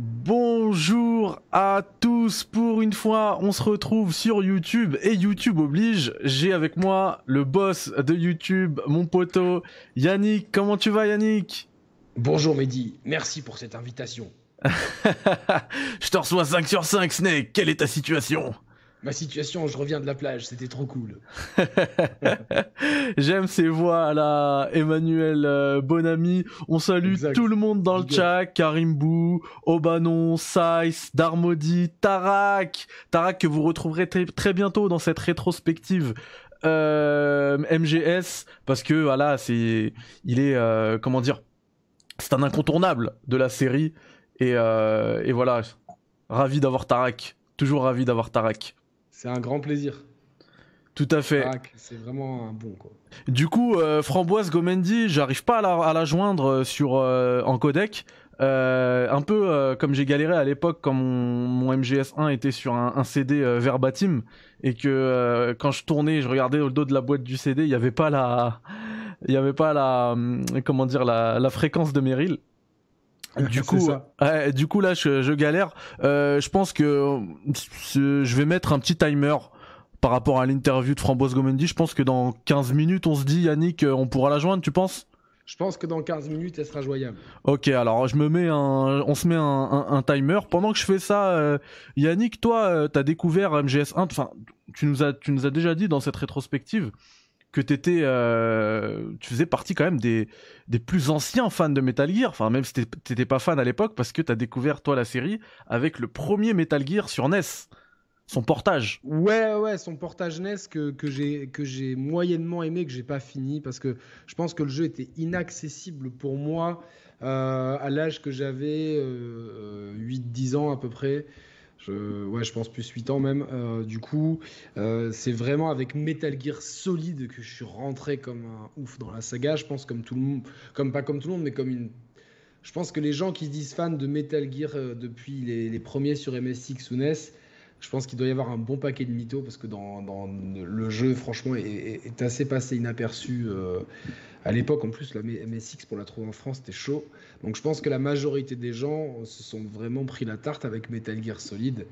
Bonjour à tous, pour une fois on se retrouve sur YouTube et YouTube oblige, j'ai avec moi le boss de YouTube, mon poteau Yannick, comment tu vas Yannick? Bonjour Mehdi, merci pour cette invitation. Je te reçois 5 sur 5 Snake, quelle est ta situation? Ma situation, je reviens de la plage, c'était trop cool. J'aime ces voix à la Emmanuel euh, Bonami. On salue tout le monde dans le chat. Karimbu, Obanon, Saiz, Darmody, Tarak. Tarak que vous retrouverez très bientôt dans cette rétrospective euh, MGS parce que voilà, c'est il est euh, comment dire, c'est un incontournable de la série et, et voilà, ravi d'avoir Tarak, toujours ravi d'avoir Tarak. C'est un grand plaisir. Tout à fait. C'est vraiment un bon quoi. Du coup, euh, Framboise Gomendi, j'arrive pas à la, joindre euh, sur euh, en codec. un peu comme j'ai galéré à l'époque quand mon, MGS1 était sur un, CD verbatim et que quand je tournais, je regardais au dos de la boîte du CD, il n'y avait pas la, il y avait pas la, comment dire la, fréquence de Meryl. Du coup, du coup là, je, galère. Euh, je pense que je vais mettre un petit timer par rapport à l'interview de Framboise Gomendi. Je pense que dans 15 minutes, on se dit, Yannick, euh, on pourra la joindre, tu penses? Je pense que dans 15 minutes, elle sera joyable. Ok, alors je me mets un, on se met un, timer. Pendant que je fais ça, euh, Yannick, toi, tu as découvert MGS1. Enfin, tu nous as, tu nous as déjà dit dans cette rétrospective que t'étais, euh, tu faisais partie quand même des, des plus anciens fans de Metal Gear. Enfin, même si t'étais pas fan à l'époque, parce que t'as découvert toi la série avec le premier Metal Gear sur NES, son portage. Ouais, ouais, son portage NES que, que j'ai que j'ai moyennement aimé, que j'ai pas fini, parce que je pense que le jeu était inaccessible pour moi euh, à l'âge que j'avais, euh, 8-10 ans à peu près. Je, ouais, je pense plus 8 ans même. Euh, du coup, euh, c'est vraiment avec Metal Gear Solid que je suis rentré comme un ouf dans la saga. Je pense comme tout le monde, comme pas comme tout le monde, mais comme une. Je pense que les gens qui se disent fans de Metal Gear euh, depuis les, premiers sur MSX ou NES, je pense qu'il doit y avoir un bon paquet de mythos parce que dans, dans le jeu, franchement, est, assez passé inaperçu. à l'époque, en plus, la MSX pour la trouver en France, c'était chaud. Donc je pense que la majorité des gens se sont vraiment pris la tarte avec Metal Gear Solid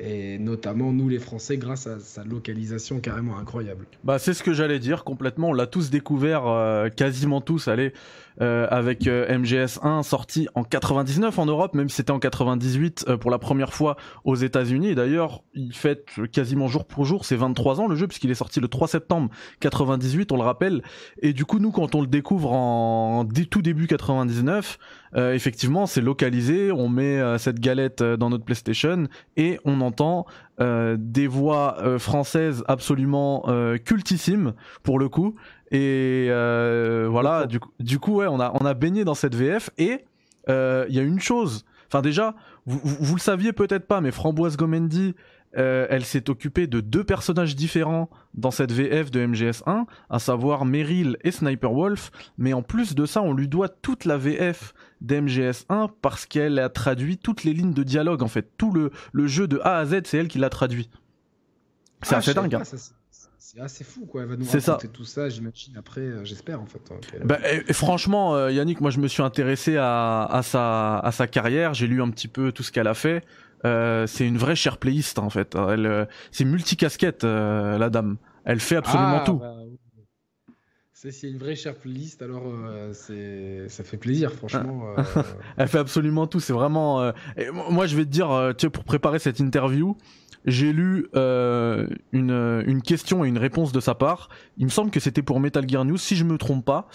et notamment nous les Français grâce à sa localisation carrément incroyable. Bah c'est ce que j'allais dire complètement, on l'a tous découvert euh, quasiment tous, allez euh, avec euh, MGS1 sorti en 99 en Europe, même si c'était en 98 pour la première fois aux États-Unis. D'ailleurs, il fête quasiment jour pour jour ses 23 ans le jeu puisqu'il est sorti le 3 septembre 98, on le rappelle. Et du coup, nous quand on le découvre en tout début 99, effectivement, c'est localisé, on met cette galette dans notre PlayStation et on entend des voix françaises absolument cultissimes pour le coup et euh, voilà, du, du, coup, ouais, on a, on a baigné dans cette VF. Et euh, il y a une chose. Enfin, déjà, vous, vous, le saviez peut-être pas, mais Framboise Gomendi, euh, elle s'est occupée de deux personnages différents dans cette VF de MGS1, à savoir Meryl et Sniper Wolf. Mais en plus de ça, on lui doit toute la VF d'MGS1 parce qu'elle a traduit toutes les lignes de dialogue, en fait. Tout le, le jeu de A à Z, c'est elle qui l'a traduit. C'est ah, assez dingue. Hein c'est assez fou, quoi. Elle va nous raconter ça. tout ça, j'imagine, après, euh, j'espère, en fait. Hein, bah, et, franchement, euh, Yannick, moi, je me suis intéressé à, à, sa, à sa carrière, j'ai lu un petit peu tout ce qu'elle a fait. Euh, c'est une vraie chère playiste, en fait. Elle, euh, c'est multicasquette, la dame. Elle fait absolument ah, tout. Bah, c'est une vraie chère playlist, alors c'est ça fait plaisir, franchement. Elle fait absolument tout, c'est vraiment. moi, je vais te dire, tu sais, pour préparer cette interview, j'ai lu euh, une, une, question et une réponse de sa part. Il me semble que c'était pour Metal Gear News, si je me trompe pas.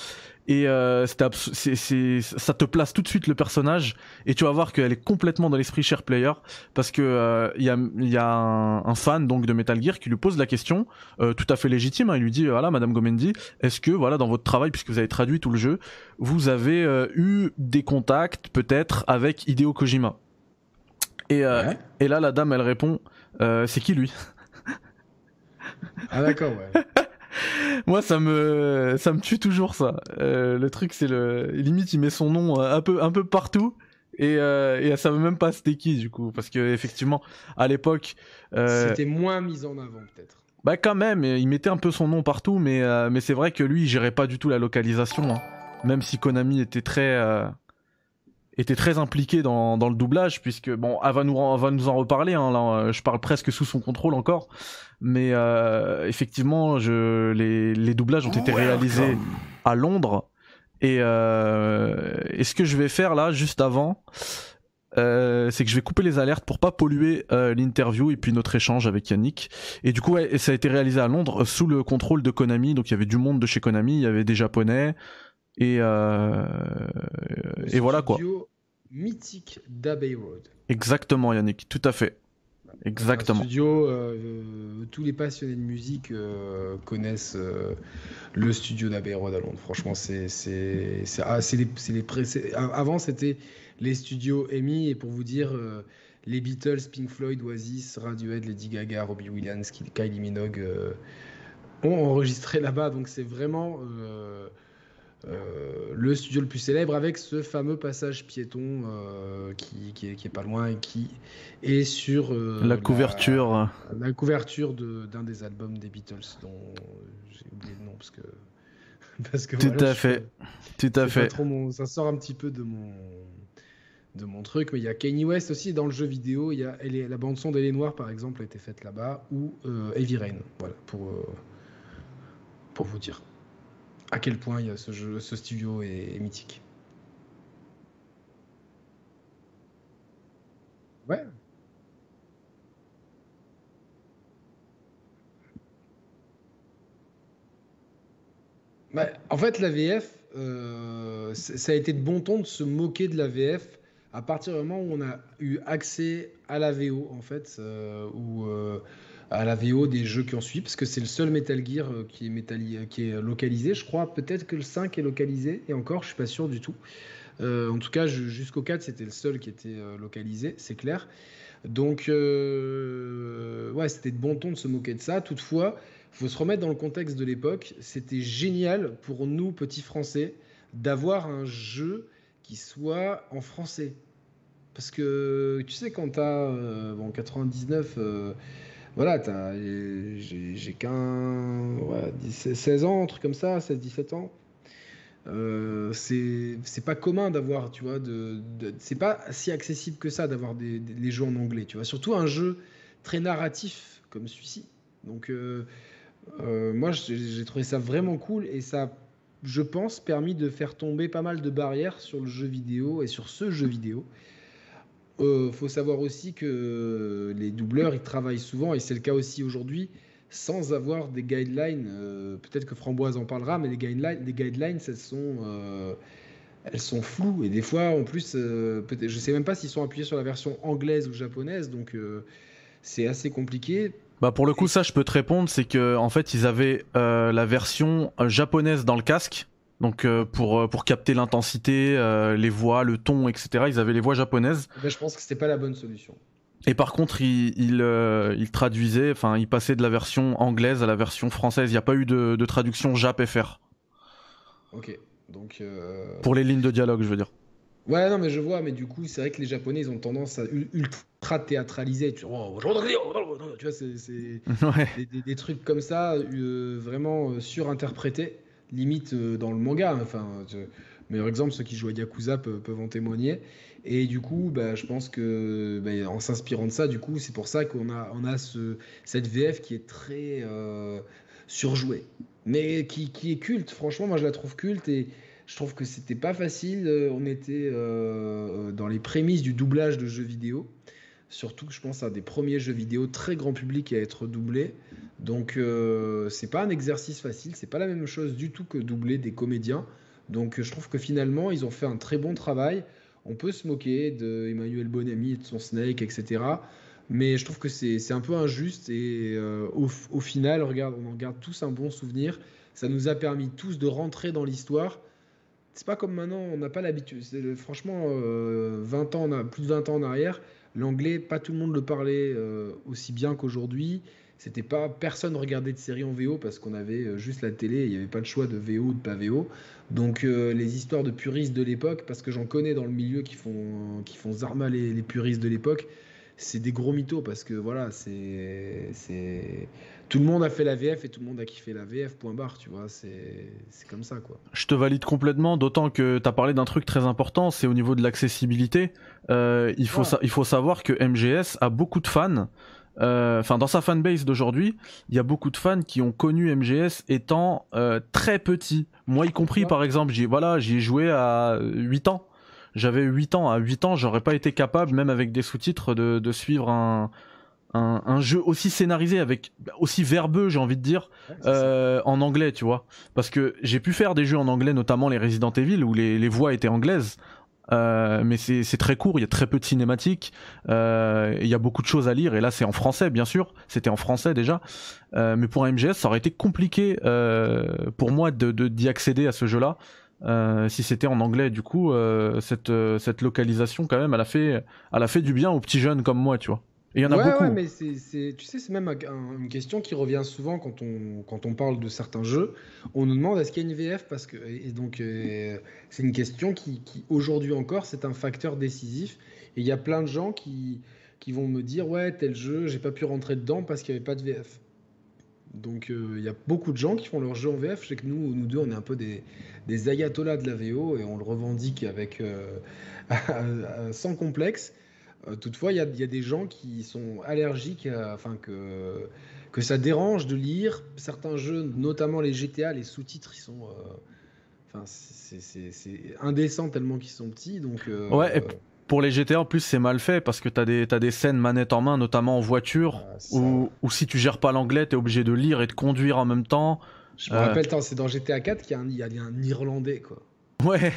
Et euh, c'est, c'est, ça te place tout de suite le personnage et tu vas voir qu'elle est complètement dans l'esprit share player parce que euh, il y a, y a un, fan donc de Metal Gear qui lui pose la question euh, tout à fait légitime. Hein, il lui dit voilà Madame Gomendi, est-ce que voilà dans votre travail puisque vous avez traduit tout le jeu, vous avez euh, eu des contacts peut-être avec Hideo Kojima? Et, et là la dame elle répond euh, c'est qui lui? Ah d'accord, ouais. Moi, ça me, ça me tue toujours ça. Euh, le truc, c'est le limite, il met son nom euh, un peu, un peu partout. Et, euh, et ça veut même pas c'était qui du coup, parce que effectivement, à l'époque, c'était moins mis en avant peut-être. Bah quand même, il mettait un peu son nom partout, mais mais c'est vrai que lui, il gérait pas du tout la localisation, hein. même si Konami était très était très impliqué dans, dans le doublage puisque bon elle va nous va nous en reparler hein, là, je parle presque sous son contrôle encore mais euh, effectivement je les, les doublages ont été réalisés à Londres et, euh, et ce que je vais faire là juste avant euh, c'est que je vais couper les alertes pour pas polluer euh, l'interview et puis notre échange avec Yannick. Et du coup, ouais, ça a été réalisé à Londres sous le contrôle de Konami. Donc il y avait du monde de chez Konami, il y avait des Japonais et euh, et voilà quoi. Mythique d'Abbey Road. Exactement, Yannick, tout à fait. Exactement. studio, tous les passionnés de musique connaissent le studio d'Abbey Road à Londres. Franchement, c'est c'est ah, les, les avant c'était les studios EMI. Et pour vous dire, euh, les Beatles, Pink Floyd, Oasis, Radiohead, Lady Gaga, Robbie Williams, Kylie Minogue euh, ont enregistré là-bas. Donc c'est vraiment euh, le studio le plus célèbre avec ce fameux passage piéton qui, qui, est, pas loin et qui est sur la couverture. La, couverture d'un des albums des Beatles dont j'ai oublié le nom parce que. Parce que Tout à fait. Tout à fait. ça sort un petit peu de mon de mon truc. Mais il y a Kanye West aussi dans le jeu vidéo. Il y a la bande son d'Elle Noire par exemple a été faite là-bas ou euh, Heavy Rain. Voilà pour euh, pour vous dire à quel point il y a ce jeu, ce studio est, mythique. Ouais. Bah, en fait, la VF, euh, ça a été de bon ton de se moquer de la VF à partir du moment où on a eu accès à la VO, en fait, euh, ou euh, à la VO des jeux qui ont suivi, parce que c'est le seul Metal Gear euh, qui est, localisé. Je crois peut-être que le 5 est localisé, et encore, je suis pas sûr du tout. en tout cas, jusqu'au 4, c'était le seul qui était localisé, c'est clair. Donc, ouais, c'était de bon ton de se moquer de ça. Toutefois, faut se remettre dans le contexte de l'époque. C'était génial pour nous, petits Français, d'avoir un jeu qui soit en français. Parce que tu sais, quand tu as euh, bon, 99, euh, voilà, j'ai qu'un 16 ans, un truc comme ça, 16-17 ans. Euh, c'est pas commun d'avoir, tu vois, de, c'est pas si accessible que ça d'avoir des, jeux en anglais, tu vois. Surtout un jeu très narratif comme celui-ci. Donc, euh, moi, j'ai trouvé ça vraiment cool et ça je pense, permis de faire tomber pas mal de barrières sur le jeu vidéo et sur ce jeu vidéo. Euh, faut savoir aussi que les doubleurs, ils travaillent souvent, et c'est le cas aussi aujourd'hui, sans avoir des guidelines. Euh, peut-être que Framboise en parlera, mais les guidelines, les guidelines elles, sont, euh, elles sont floues. Et des fois, en plus, euh, je ne sais même pas s'ils sont appuyés sur la version anglaise ou japonaise, donc c'est assez compliqué. Bah pour le coup, ça, je peux te répondre, c'est que en fait, ils avaient la version japonaise dans le casque donc euh, pour euh, pour capter l'intensité, euh, les voix, le ton, etc. Ils avaient les voix japonaises. Ben, je pense que c'était pas la bonne solution. Et par contre, il, il, il traduisait, enfin, il passait de la version anglaise à la version française. Il n'y a pas eu de, de traduction Jap FR. Ok, donc. Pour les lignes de dialogue, je veux dire. Ouais, non, mais je vois, mais du coup, c'est vrai que les Japonais, ils ont tendance à ultra théâtraliser. Tu, vois, c'est des, des, trucs comme ça, vraiment surinterprétés limite euh, dans le manga. Enfin, meilleur exemple, ceux qui jouent à Yakuza peuvent, en témoigner. Et du coup, bah, je pense que bah, en s'inspirant de ça, du coup, c'est pour ça qu'on a, on a ce, cette VF qui est très euh, surjouée, mais qui, qui, est culte. Franchement, moi, je la trouve culte et je trouve que c'était pas facile. Euh, on était dans les prémices du doublage de jeux vidéo. Surtout que je pense à des premiers jeux vidéo très grand public à être doublés. Donc euh, c'est pas un exercice facile, c'est pas la même chose du tout que doubler des comédiens. Donc je trouve que finalement ils ont fait un très bon travail. On peut se moquer de Emmanuel Bonamy et de son Snake, etc. Mais je trouve que c'est un peu injuste et euh, au, final, regarde, on en garde tous un bon souvenir. Ça nous a permis tous de rentrer dans l'histoire. C'est pas comme maintenant, on n'a pas l'habitude. Franchement, 20 euh, ans, plus de 20 ans en arrière, l'anglais, pas tout le monde le parlait aussi bien qu'aujourd'hui. C'était pas personne regardait de séries en VO parce qu'on avait euh, juste la télé, il n'y avait pas de choix de VO ou de pas VO. Donc euh, les histoires de puristes de l'époque, parce que j'en connais dans le milieu qui font qui font zarma les, puristes de l'époque, c'est des gros mythos parce que voilà, c'est. Tout le monde a fait la VF et tout le monde a kiffé la VF, point barre, tu vois, c'est comme ça quoi. Je te valide complètement, d'autant que tu as parlé d'un truc très important, c'est au niveau de l'accessibilité. Euh, il, faut il faut savoir que MGS a beaucoup de fans. Euh, enfin, dans sa fanbase d'aujourd'hui, il y a beaucoup de fans qui ont connu MGS étant euh, très petits. Moi y compris, par exemple, j'y voilà, ai joué à 8 ans j'avais 8 ans. À 8 ans, j'aurais pas été capable, même avec des sous-titres, de, de suivre un, un, un, jeu aussi scénarisé, avec aussi verbeux, j'ai envie de dire, euh, en anglais, tu vois. Parce que j'ai pu faire des jeux en anglais, notamment les Resident Evil, où les, les voix étaient anglaises. Euh, mais c'est très court, il y a très peu de cinématiques, euh, il y a beaucoup de choses à lire, et là c'est en français bien sûr, c'était en français déjà, euh, mais pour un MGS ça aurait été compliqué pour moi d'y de, d'y accéder à ce jeu-là, si c'était en anglais. Du coup, cette, cette localisation, quand même, elle a, fait, elle a fait du bien aux petits jeunes comme moi, tu vois. Et il y en a beaucoup. Ouais, mais c'est, tu sais, c'est même une question qui revient souvent quand on, quand on parle de certains jeux. On nous demande est-ce qu'il y a une VF parce que, Et donc, c'est une question qui, qui aujourd'hui encore, c'est un facteur décisif. Et il y a plein de gens qui, qui vont me dire ouais, tel jeu, j'ai pas pu rentrer dedans parce qu'il n'y avait pas de VF. Donc il y a beaucoup de gens qui font leur jeu en VF. Je sais que nous, nous deux, on est un peu des, des ayatollahs de la VO et on le revendique avec euh, sans complexe. Euh, toutefois, il y, a des gens qui sont allergiques, enfin que que ça dérange de lire certains jeux, notamment les GTA, les sous-titres, ils sont, euh, enfin c'est indécent tellement qu'ils sont petits, donc. ouais. Et pour les GTA en plus c'est mal fait parce que t'as des as des scènes manette en main notamment en voiture ah, où, où, si tu gères pas l'anglais t'es obligé de lire et de conduire en même temps je me rappelle, c'est dans GTA 4 qu'il y, a un Irlandais, quoi. Ouais.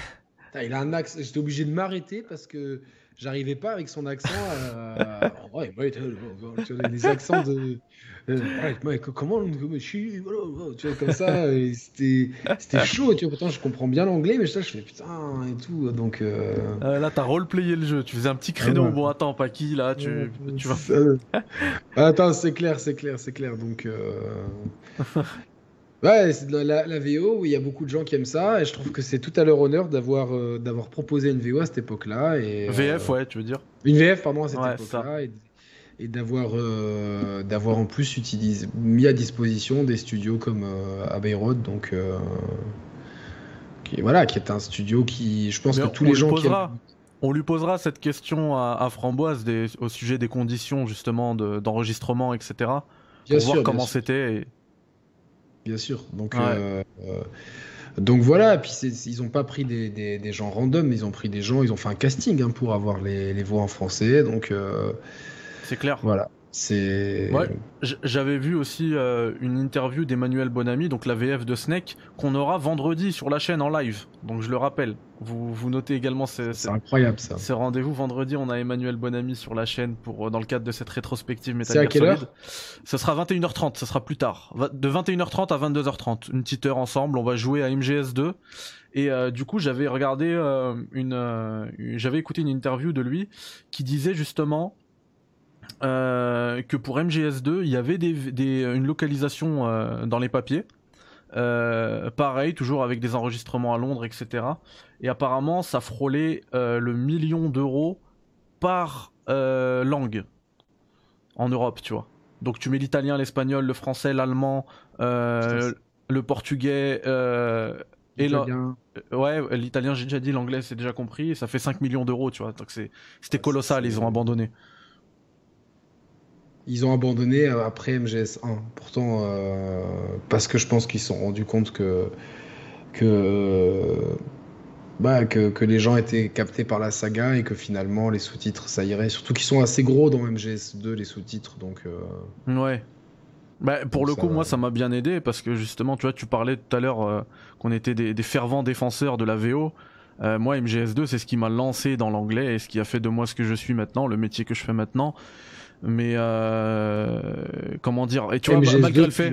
il a un accent. J'étais obligé de m'arrêter parce que j'arrivais pas avec son accent. À... ouais, ouais, des accents de. Ouais, comment tu vois, comme ça, c'était chaud, tu vois. Pourtant, je comprends bien l'anglais, mais ça, je fais putain et tout. Donc. Euh... Euh, là, t'as roleplayé le jeu. Tu faisais un petit créneau. Ah bon, attends, pas qui là, tu, tu vas. attends, c'est clair, c'est clair, c'est clair. Donc. Euh... Ouais, c'est la, la, VO où il y a beaucoup de gens qui aiment ça et je trouve que c'est tout à leur honneur d'avoir euh, d'avoir proposé une VO à cette époque-là. Et, VF, euh, ouais, tu veux dire? Une VF, pardon, à cette époque-là. Et, et d'avoir euh, d'avoir en plus utilisé, mis à disposition des studios comme Abbey Road, donc qui, voilà, qui est un studio qui, je pense que tous les gens qui on lui posera cette question à, Framboise des, au sujet des conditions justement d'enregistrement, etc. Pour voir comment c'était. Et bien sûr. Donc, euh, euh, donc voilà, puis ils n'ont pas pris des, des, gens random, mais ils ont pris des gens, ils ont fait un casting hein, pour avoir les, les, voix en français. Donc euh, c'est clair. Voilà. C'est. j'avais vu aussi euh, une interview d'Emmanuel Bonamy, donc la VF de Snake, qu'on aura vendredi sur la chaîne en live. Donc je le rappelle. Vous, vous notez également ces, c'est incroyable ça. Ces rendez-vous vendredi, on a Emmanuel Bonamy sur la chaîne pour euh, dans le cadre de cette rétrospective Metal C'est à quelle heure? Ce sera 21h30, ce sera plus tard. De 21h30 à 22h30, une petite heure ensemble. On va jouer à MGS2. Et euh, du coup, j'avais regardé une, j'avais écouté une interview de lui qui disait justement euh, que pour MGS2, il y avait des, une localisation euh, dans les papiers. Euh, pareil, toujours avec des enregistrements à Londres, etc. Et apparemment, ça frôlait le million d'euros par langue en Europe, tu vois. Donc tu mets l'italien, l'espagnol, le français, l'allemand, le portugais et ouais, l'italien, j'ai déjà dit, l'anglais, c'est déjà compris. Et ça fait 5 millions d'euros, tu vois. Donc c'était colossal, ils ont abandonné. Ils ont abandonné euh, après MGS1. Pourtant, euh, parce que je pense qu'ils se sont rendus compte que, que, bah, que, que, les gens étaient captés par la saga et que finalement les sous-titres ça irait. Surtout qu'ils sont assez gros dans MGS2, les sous-titres. Donc, euh, Ouais. Bah, pour le coup, moi, ça m'a bien aidé parce que justement, tu vois, tu parlais tout à l'heure qu'on était des, des, fervents défenseurs de la VO. moi, MGS2, c'est ce qui m'a lancé dans l'anglais et ce qui a fait de moi ce que je suis maintenant, le métier que je fais maintenant mais euh, comment dire et tu vois malgré le fait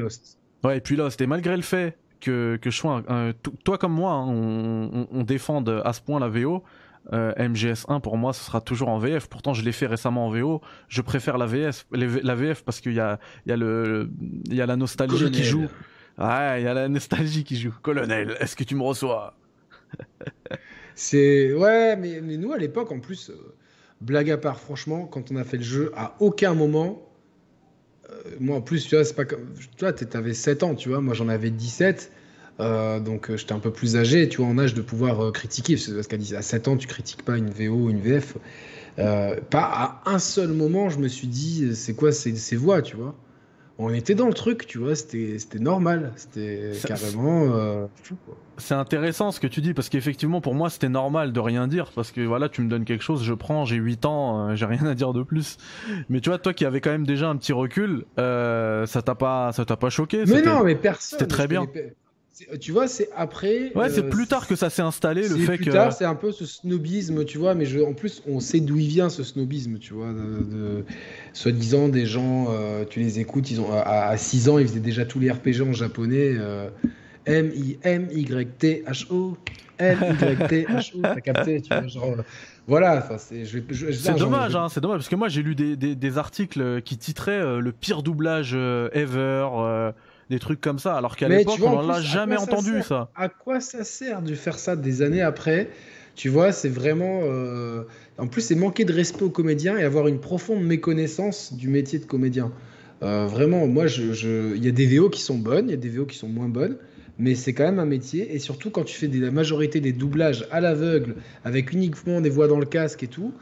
ouais et puis là c'était malgré le fait que, que je sois un, toi comme moi hein, on, on, défende à ce point la VO euh, MGS1 pour moi ce sera toujours en VF pourtant je l'ai fait récemment en VO je préfère la VF la VF parce qu'il y a il y a le il y a la nostalgie qui joue. Ouais il y a la nostalgie qui joue. Colonel est-ce que tu me reçois? C'est ouais mais, mais nous à l'époque en plus euh, blague à part, franchement, quand on a fait le jeu, à aucun moment, moi en plus, tu vois, c'est pas comme. Tu vois, t'avais 7 ans, tu vois, moi j'en avais 17. donc j'étais un peu plus âgé, tu vois, en âge de pouvoir critiquer. Parce qu'à 7 ans, tu critiques pas une VO, une VF. pas à un seul moment, je me suis dit, c'est quoi ces voix, tu vois on était dans le truc, tu vois, c'était normal, c'était carrément euh, fou. C'est intéressant ce que tu dis parce qu'effectivement pour moi c'était normal de rien dire parce que voilà tu me donnes quelque chose, je prends, j'ai 8 ans, euh, j'ai rien à dire de plus. Mais tu vois toi qui avais quand même déjà un petit recul, euh, ça t'a pas ça t'a pas choqué Mais non, mais personne. C'était très bien. Tu vois, c'est après. Ouais, c'est euh, plus tard que ça s'est installé, le fait plus tard, c'est un peu ce snobisme, tu vois, mais je, en plus, on sait d'où il vient ce snobisme, tu vois, de, soi-disant des gens, euh, tu les écoutes, ils ont à, 6 ans, ils faisaient déjà tous les RPG en japonais. Euh, M-I-M-Y-T-H-O. M-Y-T-H-O. T'as capté, tu vois, genre. Voilà, c'est dommage, hein, c'est dommage parce que moi j'ai lu des, des, des, articles qui titraient le pire doublage ever des trucs comme ça, alors qu'à l'époque, on l'a jamais entendu ça. À quoi ça sert de faire ça des années après? Tu vois, c'est vraiment. Euh, en plus, c'est manquer de respect aux comédiens et avoir une profonde méconnaissance du métier de comédien. Euh, vraiment, moi, il je... y a des VO qui sont bonnes, il y a des VO qui sont moins bonnes, mais c'est quand même un métier. Et surtout, quand tu fais la majorité des doublages à l'aveugle, avec uniquement des voix dans le casque et tout,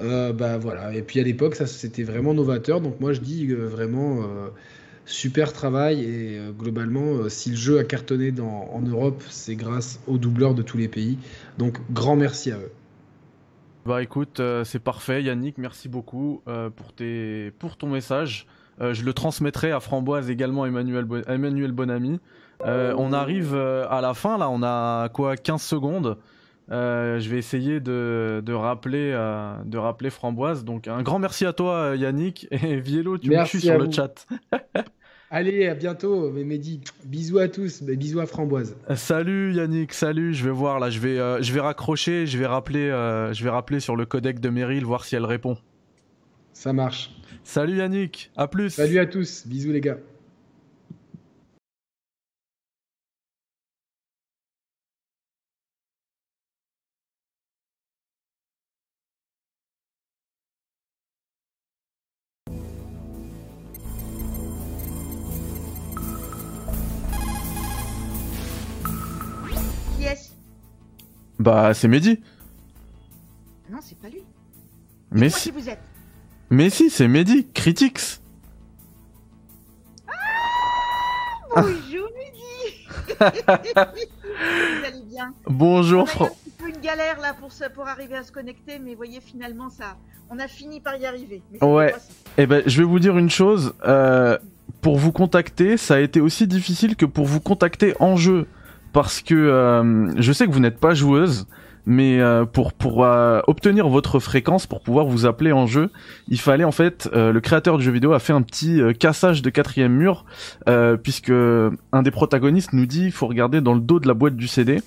euh, bah voilà. Et puis à l'époque, ça c'était vraiment novateur. Donc moi, je dis vraiment super travail et euh, globalement, euh, si le jeu a cartonné en Europe, c'est grâce aux doubleurs de tous les pays. Donc grand merci à eux. Bah écoute, euh, c'est parfait Yannick, merci beaucoup pour, tes... pour ton message. je le transmettrai à Framboise également Emmanuel, Emmanuel Bonamy. on arrive à la fin là, on a quoi 15 secondes. Je vais essayer de, de rappeler, de rappeler Framboise. Donc un grand merci à toi Yannick et Viello, tu me suis sur le chat. Allez, à bientôt, Mehdi. Bisous à tous, bisous à Framboise. Salut Yannick, salut. Je vais voir là, je vais, euh, je vais raccrocher, je vais rappeler, euh, je vais rappeler sur le codec de Meryl voir si elle répond. Ça marche. Salut Yannick, à plus. Salut à tous, bisous les gars. Bah, c'est Mehdi. Non, c'est pas lui. Mais si. vous êtes. Mais si, c'est Mehdi, Critics. Ah Bonjour Mehdi Vous allez bien Bonjour. Un peu une galère là pour, pour arriver à se connecter, mais voyez finalement ça, on a fini par y arriver. ouais. Et eh ben, je vais vous dire une chose. Euh, pour vous contacter, ça a été aussi difficile que pour vous contacter en jeu parce que euh, je sais que vous n'êtes pas joueuse, mais euh, pour pour euh, obtenir votre fréquence pour pouvoir vous appeler en jeu, il fallait en fait le créateur du jeu vidéo a fait un petit cassage de quatrième mur puisque un des protagonistes nous dit il faut regarder dans le dos de la boîte du CD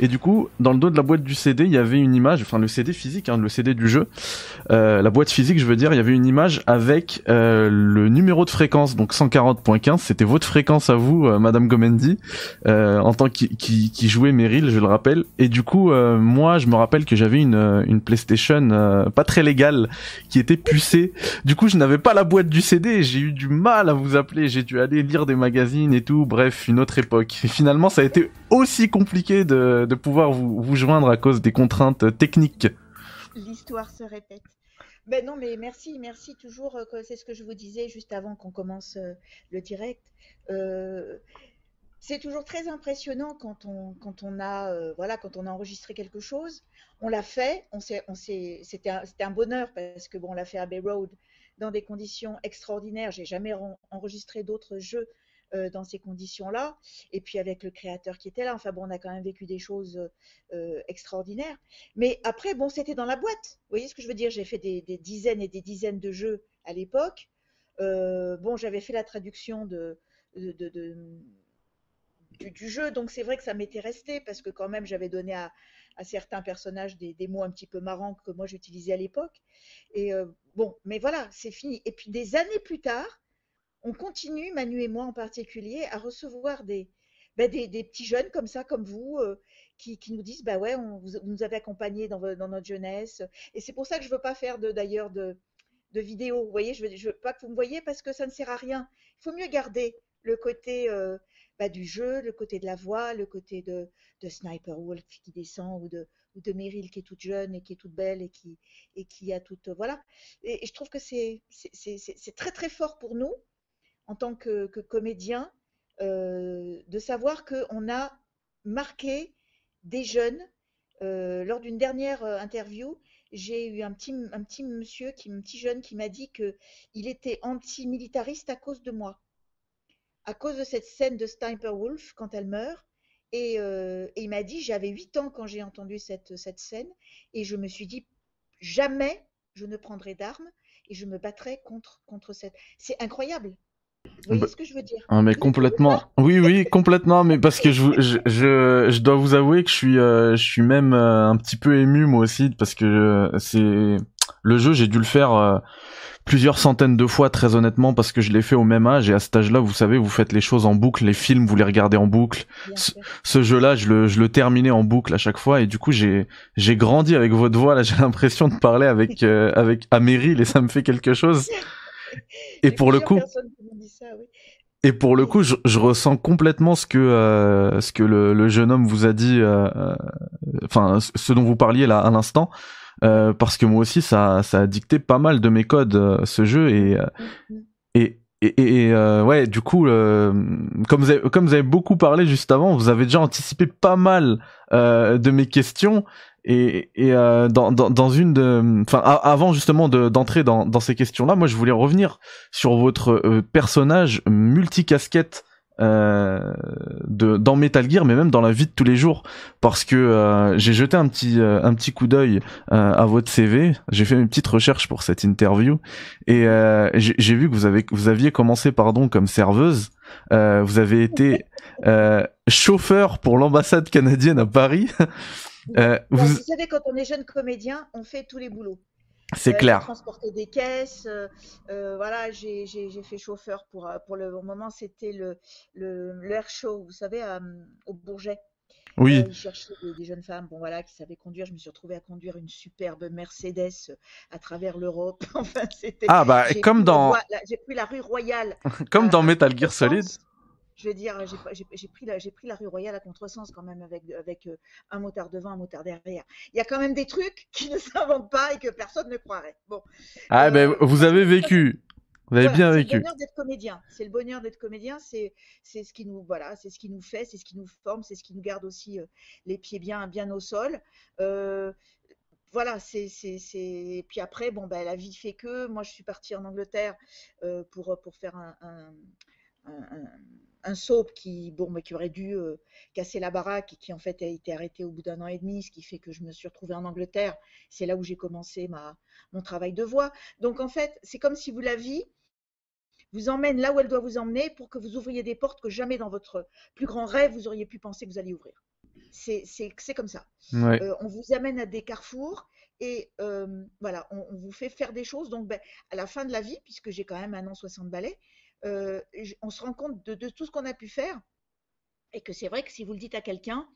et du coup, dans le dos de la boîte du CD, il y avait une image, enfin le CD physique, hein, le CD du jeu, euh, la boîte physique, je veux dire, il y avait une image avec euh, le numéro de fréquence, donc 140.15. C'était votre fréquence à vous, euh, Madame Gomendi, euh, en tant qui, qui, qui, jouait Meryl, je le rappelle. Et du coup, euh, moi, je me rappelle que j'avais une, une PlayStation pas très légale qui était pucée. Du coup, je n'avais pas la boîte du CD. J'ai eu du mal à vous appeler. J'ai dû aller lire des magazines et tout. Bref, une autre époque. Et finalement, ça a été aussi compliqué de de pouvoir vous, vous joindre à cause des contraintes techniques. L'histoire se répète. Ben non, mais merci, merci toujours. Euh, c'est ce que je vous disais juste avant qu'on commence euh, le direct. Euh, c'est toujours très impressionnant quand on, a, voilà, quand on a enregistré quelque chose. On l'a fait, on on c'était un, bonheur parce que bon, on l'a fait à Bay Road dans des conditions extraordinaires. J'ai jamais enregistré d'autres jeux euh, dans ces conditions-là. Et puis avec le créateur qui était là, enfin bon, on a quand même vécu des choses euh, extraordinaires. Mais après, bon, c'était dans la boîte. Vous voyez ce que je veux dire? J'ai fait des, dizaines et des dizaines de jeux à l'époque. Euh, bon, j'avais fait la traduction de, du, jeu, donc c'est vrai que ça m'était resté parce que quand même j'avais donné à, certains personnages des, mots un petit peu marrants que moi j'utilisais à l'époque. Et bon, mais voilà, c'est fini. Et puis des années plus tard, on continue, Manu et moi en particulier, à recevoir des, ben, des, petits jeunes comme ça, comme vous, euh, qui, nous disent bah ouais, on, vous, nous avez accompagnés dans, dans, notre jeunesse. Et c'est pour ça que je veux pas faire d'ailleurs de, de, vidéos. Vous voyez, je veux, veux pas que vous me voyez parce que ça ne sert à rien. Il faut mieux garder le côté euh, du jeu, le côté de la voix, le côté de, Sniper Wolf qui descend ou de, ou de Meryl qui est toute jeune et qui est toute belle et qui, et qui a toute. Voilà. Et, je trouve que c'est très très fort pour nous, en tant que, que comédiens, euh, de savoir qu'on a marqué des jeunes. Euh, lors d'une dernière euh, interview, j'ai eu un petit, un petit monsieur, qui, un petit jeune qui m'a dit qu'il était anti-militariste à cause de moi. À cause de cette scène de Sniper Wolf quand elle meurt, euh, et, il m'a dit, j'avais 8 ans quand j'ai entendu cette, cette scène, et je me suis dit, jamais je ne prendrai d'armes et je me battrai contre, contre cette... C'est incroyable. Vous voyez bah, ce que je veux dire? ah, mais complètement. Oui, oui, complètement. Mais parce que je, je, je, dois vous avouer que je suis, euh, je suis même euh, un petit peu ému moi aussi parce que c'est le jeu, j'ai dû le faire plusieurs centaines de fois très honnêtement parce que je l'ai fait au même âge. Et à cet âge-là vous savez vous faites les choses en boucle les films vous les regardez en boucle. Ce, jeu-là je le, je le terminais en boucle à chaque fois. Et du coup j'ai j'ai grandi avec votre voix là. J'ai l'impression de parler avec euh, avec Améry et ça me fait quelque chose. Et pour le coup Et pour le coup, je, je, ressens complètement ce que euh, ce que le, le, jeune homme vous a dit, euh, euh enfin ce dont vous parliez là à l'instant. Euh, parce que moi aussi ça, ça a dicté pas mal de mes codes euh, ce jeu et euh, mm-hmm. et et, et ouais du coup comme vous avez, comme vous avez beaucoup parlé juste avant vous avez déjà anticipé pas mal de mes questions et, et dans, dans, dans une de enfin avant justement d'entrer dans, dans ces questions là moi je voulais revenir sur votre personnage multicasquette euh, de, dans Metal Gear, mais même dans la vie de tous les jours, parce que euh, j'ai jeté un petit euh, un petit coup d'œil à votre CV, j'ai fait une petite recherche pour cette interview et j'ai vu que vous avez vous aviez commencé pardon comme serveuse, vous avez été chauffeur pour l'ambassade canadienne à Paris. vous... vous savez, quand on est jeune comédien, on fait tous les boulots. C'est clair. Transporter des caisses, euh, euh, voilà, j'ai fait chauffeur pour, euh, pour le moment, c'était le, le, air show, vous savez, au Bourget. Oui. Euh, cherchais des, jeunes femmes, bon voilà, qui savaient conduire. Je me suis retrouvée à conduire une superbe Mercedes à travers l'Europe. enfin, c'était. Ah bah comme dans. J'ai pris la rue Royale. comme dans Metal Gear Solid je veux dire, j'ai pris, la, pris la rue Royale à contresens quand même avec, avec euh, un motard devant, un motard derrière. Il y a quand même des trucs qui ne s'inventent pas et que personne ne croirait. Bon. Ah, ben vous avez vécu. Vous avez bien vécu. C'est le bonheur d'être comédien. C'est le bonheur d'être comédien. C'est ce qui nous voilà, c'est ce qui nous fait, c'est ce qui nous forme, c'est ce qui nous garde aussi euh, les pieds bien bien au sol. voilà, c'est c'est puis après bon ben la vie fait que moi je suis partie en Angleterre pour pour faire un, un, un soap qui, bon, mais qui aurait dû euh, casser la baraque et qui en fait a été arrêté au bout d'un an et demi, ce qui fait que je me suis retrouvée en Angleterre. C'est là où j'ai commencé ma, mon travail de voix. Donc en fait, c'est comme si vous la vie vous emmène là où elle doit vous emmener pour que vous ouvriez des portes que jamais dans votre plus grand rêve vous auriez pu penser que vous alliez ouvrir. C'est comme ça. Euh, on vous amène à des carrefours et euh, voilà, on, vous fait faire des choses. Donc ben, à la fin de la vie, puisque j'ai quand même un an 60 balais, euh, on se rend compte de, tout ce qu'on a pu faire et que c'est vrai que si vous le dites à quelqu'un,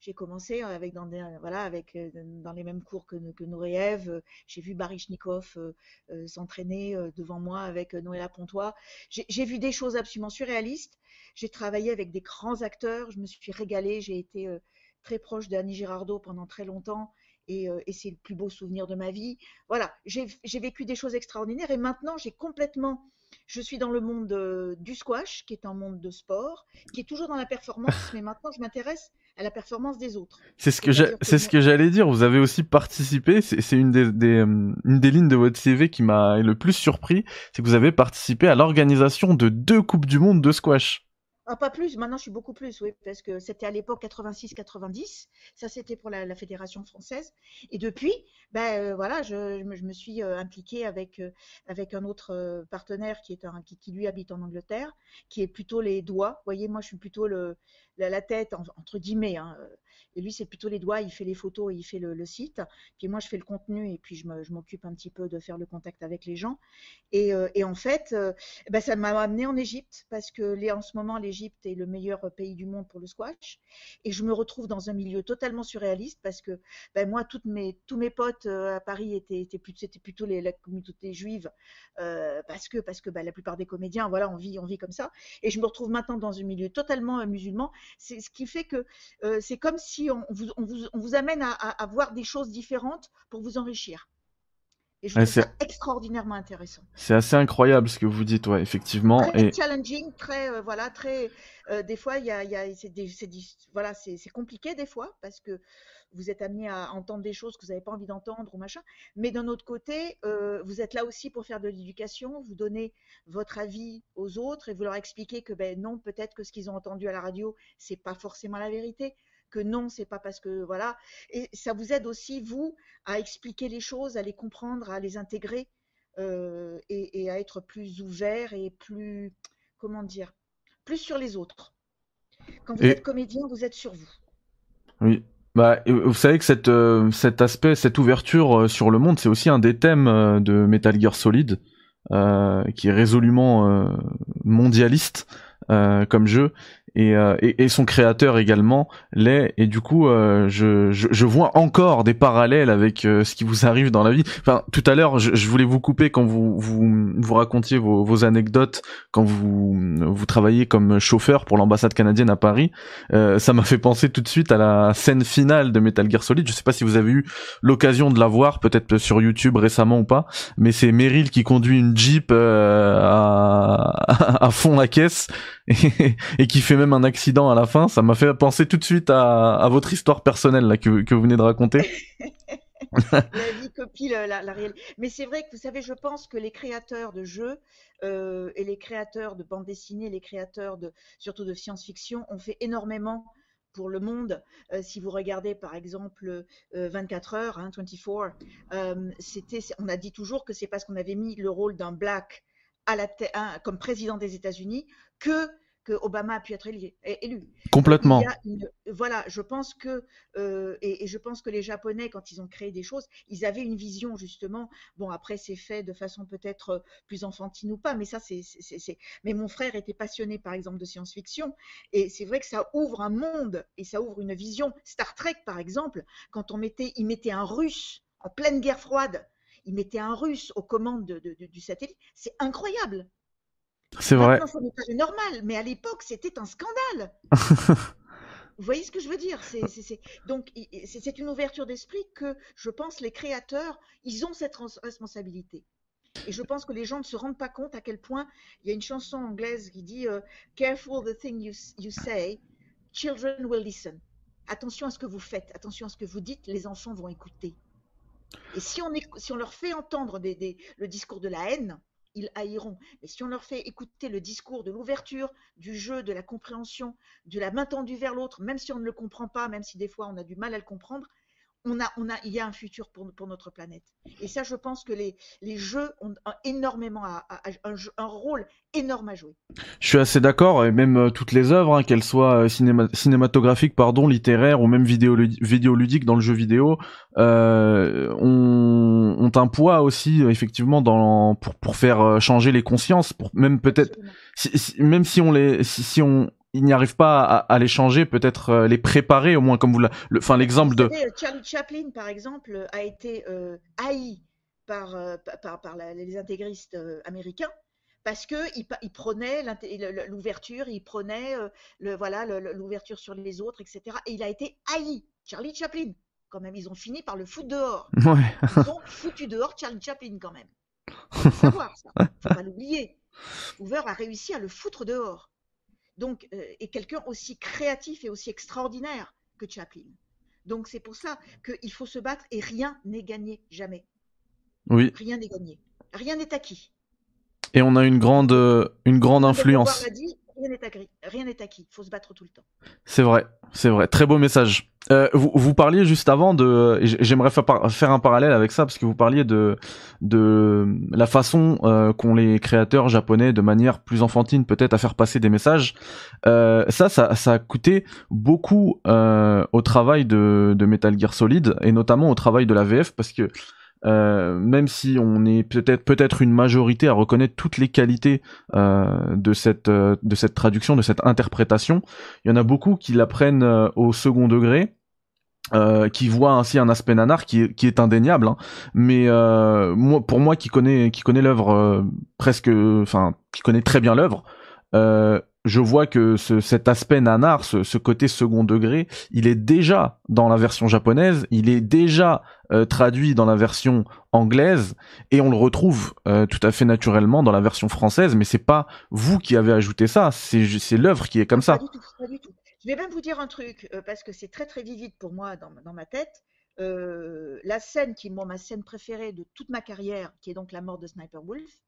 j'ai commencé avec dans, voilà, euh, dans les mêmes cours que, que Nouriev. J'ai vu Baryshnikov euh, s'entraîner devant moi avec Noëlla Pontois. J'ai vu des choses absolument surréalistes. J'ai travaillé avec des grands acteurs. Je me suis régalée. J'ai été très proche d'Annie Girardot pendant très longtemps. Et, et c'est le plus beau souvenir de ma vie. Voilà, j'ai vécu des choses extraordinaires et maintenant j'ai complètement je suis dans le monde du squash, qui est un monde de sport, qui est toujours dans la performance, mais maintenant je m'intéresse à la performance des autres. C'est ce que c'est ce que j'allais dire. Vous avez aussi participé. C'est une des, des, une des lignes de votre CV qui m'a le plus surpris, c'est que vous avez participé à l'organisation de deux coupes du monde de squash. Ah, pas plus, maintenant je suis beaucoup plus, oui, parce que c'était à l'époque 86-90, ça c'était pour la, Fédération française. Et depuis, ben euh, voilà, je, me, suis euh, impliquée avec, euh, avec un autre partenaire qui, est un, qui, lui habite en Angleterre, qui est plutôt les doigts. Vous voyez, moi je suis plutôt le, la, tête, entre guillemets, hein, Et lui, c'est plutôt les doigts, il fait les photos et il fait le, site. Puis moi, je fais le contenu et puis je m'occupe un petit peu de faire le contact avec les gens. Et, euh, en fait, euh, ben, ça m'a amené en Égypte parce que en ce moment, l'Égypte est le meilleur pays du monde pour le squash. Et je me retrouve dans un milieu totalement surréaliste parce que ben, moi, toutes mes, tous mes potes à Paris étaient, étaient plutôt, les, la communauté juive parce que, parce que ben, la plupart des comédiens, voilà, on vit, on vit comme ça. Et je me retrouve maintenant dans un milieu totalement musulman. C'est ce qui fait que c'est comme si on vous, amène à, voir des choses différentes pour vous enrichir. Et je trouve ça extraordinairement intéressant. C'est assez incroyable ce que vous dites, ouais, effectivement. Très et... challenging, très, euh, voilà, très. Euh, des fois, il y a, c'est, voilà, c'est, compliqué des fois parce que vous êtes amené à entendre des choses que vous n'avez pas envie d'entendre ou machin. Mais d'un autre côté, euh, vous êtes là aussi pour faire de l'éducation, vous donnez votre avis aux autres et vous leur expliquez que ben non, peut-être que ce qu'ils ont entendu à la radio, c'est pas forcément la vérité que non, c'est pas parce que voilà. Et ça vous aide aussi vous à expliquer les choses, à les comprendre, à les intégrer euh, et, à être plus ouvert et plus comment dire, plus sur les autres. Quand vous êtes comédien, vous êtes sur vous. Oui. Bah, vous savez que cette, euh, cet aspect, cette ouverture euh, sur le monde, c'est aussi un des thèmes de Metal Gear Solid, qui est résolument mondialiste comme jeu euh, et, et, son créateur également l'est. Et du coup euh, je, je, je, vois encore des parallèles avec euh, ce qui vous arrive dans la vie. Enfin tout à l'heure je, je, voulais vous couper quand vous vous, vous racontiez vos, vos anecdotes quand vous vous travaillez comme chauffeur pour l'ambassade canadienne à Paris. Ça m'a fait penser tout de suite à la scène finale de Metal Gear Solid. Je sais pas si vous avez eu l'occasion de la voir peut-être sur YouTube récemment ou pas mais c'est Meryl qui conduit une Jeep à, à fond la caisse et, qui fait même un accident à la fin, ça m'a fait penser tout de suite à, votre histoire personnelle là, que, vous venez de raconter. la vie copie la, la, réalité. Mais c'est vrai que vous savez, je pense que les créateurs de jeux euh, et les créateurs de bandes dessinées, les créateurs de surtout de science-fiction ont fait énormément pour le monde. Euh, si vous regardez par exemple 24 euh, heures, hein, 24, c'était, on a dit toujours que c'est parce qu'on avait mis le rôle d'un black comme président des États-Unis que que Obama a pu être élu. Complètement. voilà, je pense que euh, et, je pense que les Japonais, quand ils ont créé des choses, ils avaient une vision justement. Bon, après c'est fait de façon peut-être plus enfantine ou pas, mais ça c'est Mais mon frère était passionné par exemple de science-fiction et c'est vrai que ça ouvre un monde et ça ouvre une vision. Star Trek par exemple, quand on mettait, il mettait un Russe en pleine guerre froide il mettait un russe aux commandes du satellite. C'est incroyable. C'est vrai. C'est normal, mais à l'époque, c'était un scandale. Vous voyez ce que je veux dire? C'est, Donc, c'est une ouverture d'esprit que je pense les créateurs, ils ont cette responsabilité. Et je pense que les gens ne se rendent pas compte à quel point il y a une chanson anglaise qui dit euh, Careful the thing you, you say, children will listen. Attention à ce que vous faites, attention à ce que vous dites, les enfants vont écouter. Et si on, si on leur fait entendre le discours de la haine, ils haïront. Mais si on leur fait écouter le discours de l'ouverture, du jeu, de la compréhension, de la main tendue vers l'autre, même si on ne le comprend pas, même si des fois on a du mal à le comprendre, on a, on a, il y a un futur pour, pour notre planète. Et ça, je pense que les, les jeux ont énormément à, un, un, rôle énorme à jouer. Je suis assez d'accord, et même euh, toutes les œuvres, hein, qu'elles soient euh, cinématographiques, pardon, littéraires ou même vidéo, vidéoludiques dans le jeu vidéo, euh, ont, ont, un poids aussi, effectivement, dans, pour, pour faire changer les consciences, pour même peut-être, si, même si on les, si, si on il n'y arrive pas à, les changer, peut-être euh, les préparer au moins comme vous la, enfin l'exemple de Charlie Chaplin par exemple a été euh, haï par, euh, par, par les intégristes américains parce que il, il prenait l'ouverture, il prenait le voilà l'ouverture sur les autres, etc. Et il a été haï. Charlie Chaplin, quand même, ils ont fini par le foutre dehors. Ouais. Ils ont foutu dehors Charlie Chaplin quand même. Faut savoir ça, faut pas l'oublier. Hoover a réussi à le foutre dehors donc, euh, et quelqu'un aussi créatif et aussi extraordinaire que Chaplin. Donc c'est pour ça qu'il faut se battre et rien n'est gagné, jamais. Oui. Rien n'est gagné. Rien n'est acquis. Et on a une grande, une grande influence. A dit, rien n'est acquis. Il faut se battre tout le temps. C'est vrai, c'est vrai. Très beau message. Euh, vous, vous, parliez juste avant de, j'aimerais faire, un parallèle avec ça parce que vous parliez de de la façon euh, qu'ont les créateurs japonais de manière plus enfantine peut-être à faire passer des messages. Euh, ça, ça, ça a coûté beaucoup euh, au travail de, de Metal Gear Solid et notamment au travail de la VF parce que euh, même si on est peut-être peut-être une majorité à reconnaître toutes les qualités euh, de cette euh, de cette traduction, de cette interprétation, il y en a beaucoup qui la prennent au second degré. qui voient ainsi un aspect nanar qui est, qui est indéniable, hein. mais moi, pour moi qui connais qui connais l'œuvre presque, enfin qui connaît très bien l'œuvre, je vois que ce, cet aspect nanar, ce, ce, côté second degré, il est déjà dans la version japonaise, il est déjà euh, traduit dans la version anglaise, et on le retrouve euh, tout à fait naturellement dans la version française, mais c'est pas vous qui avez ajouté ça, c'est l'œuvre qui est comme ça. Pas du tout, pas du tout. Je vais même vous dire un truc, euh, parce que c'est très très vivide pour moi dans, ma tête. la scène qui est moi, ma scène préférée de toute ma carrière, qui est donc la mort de Sniper Wolf,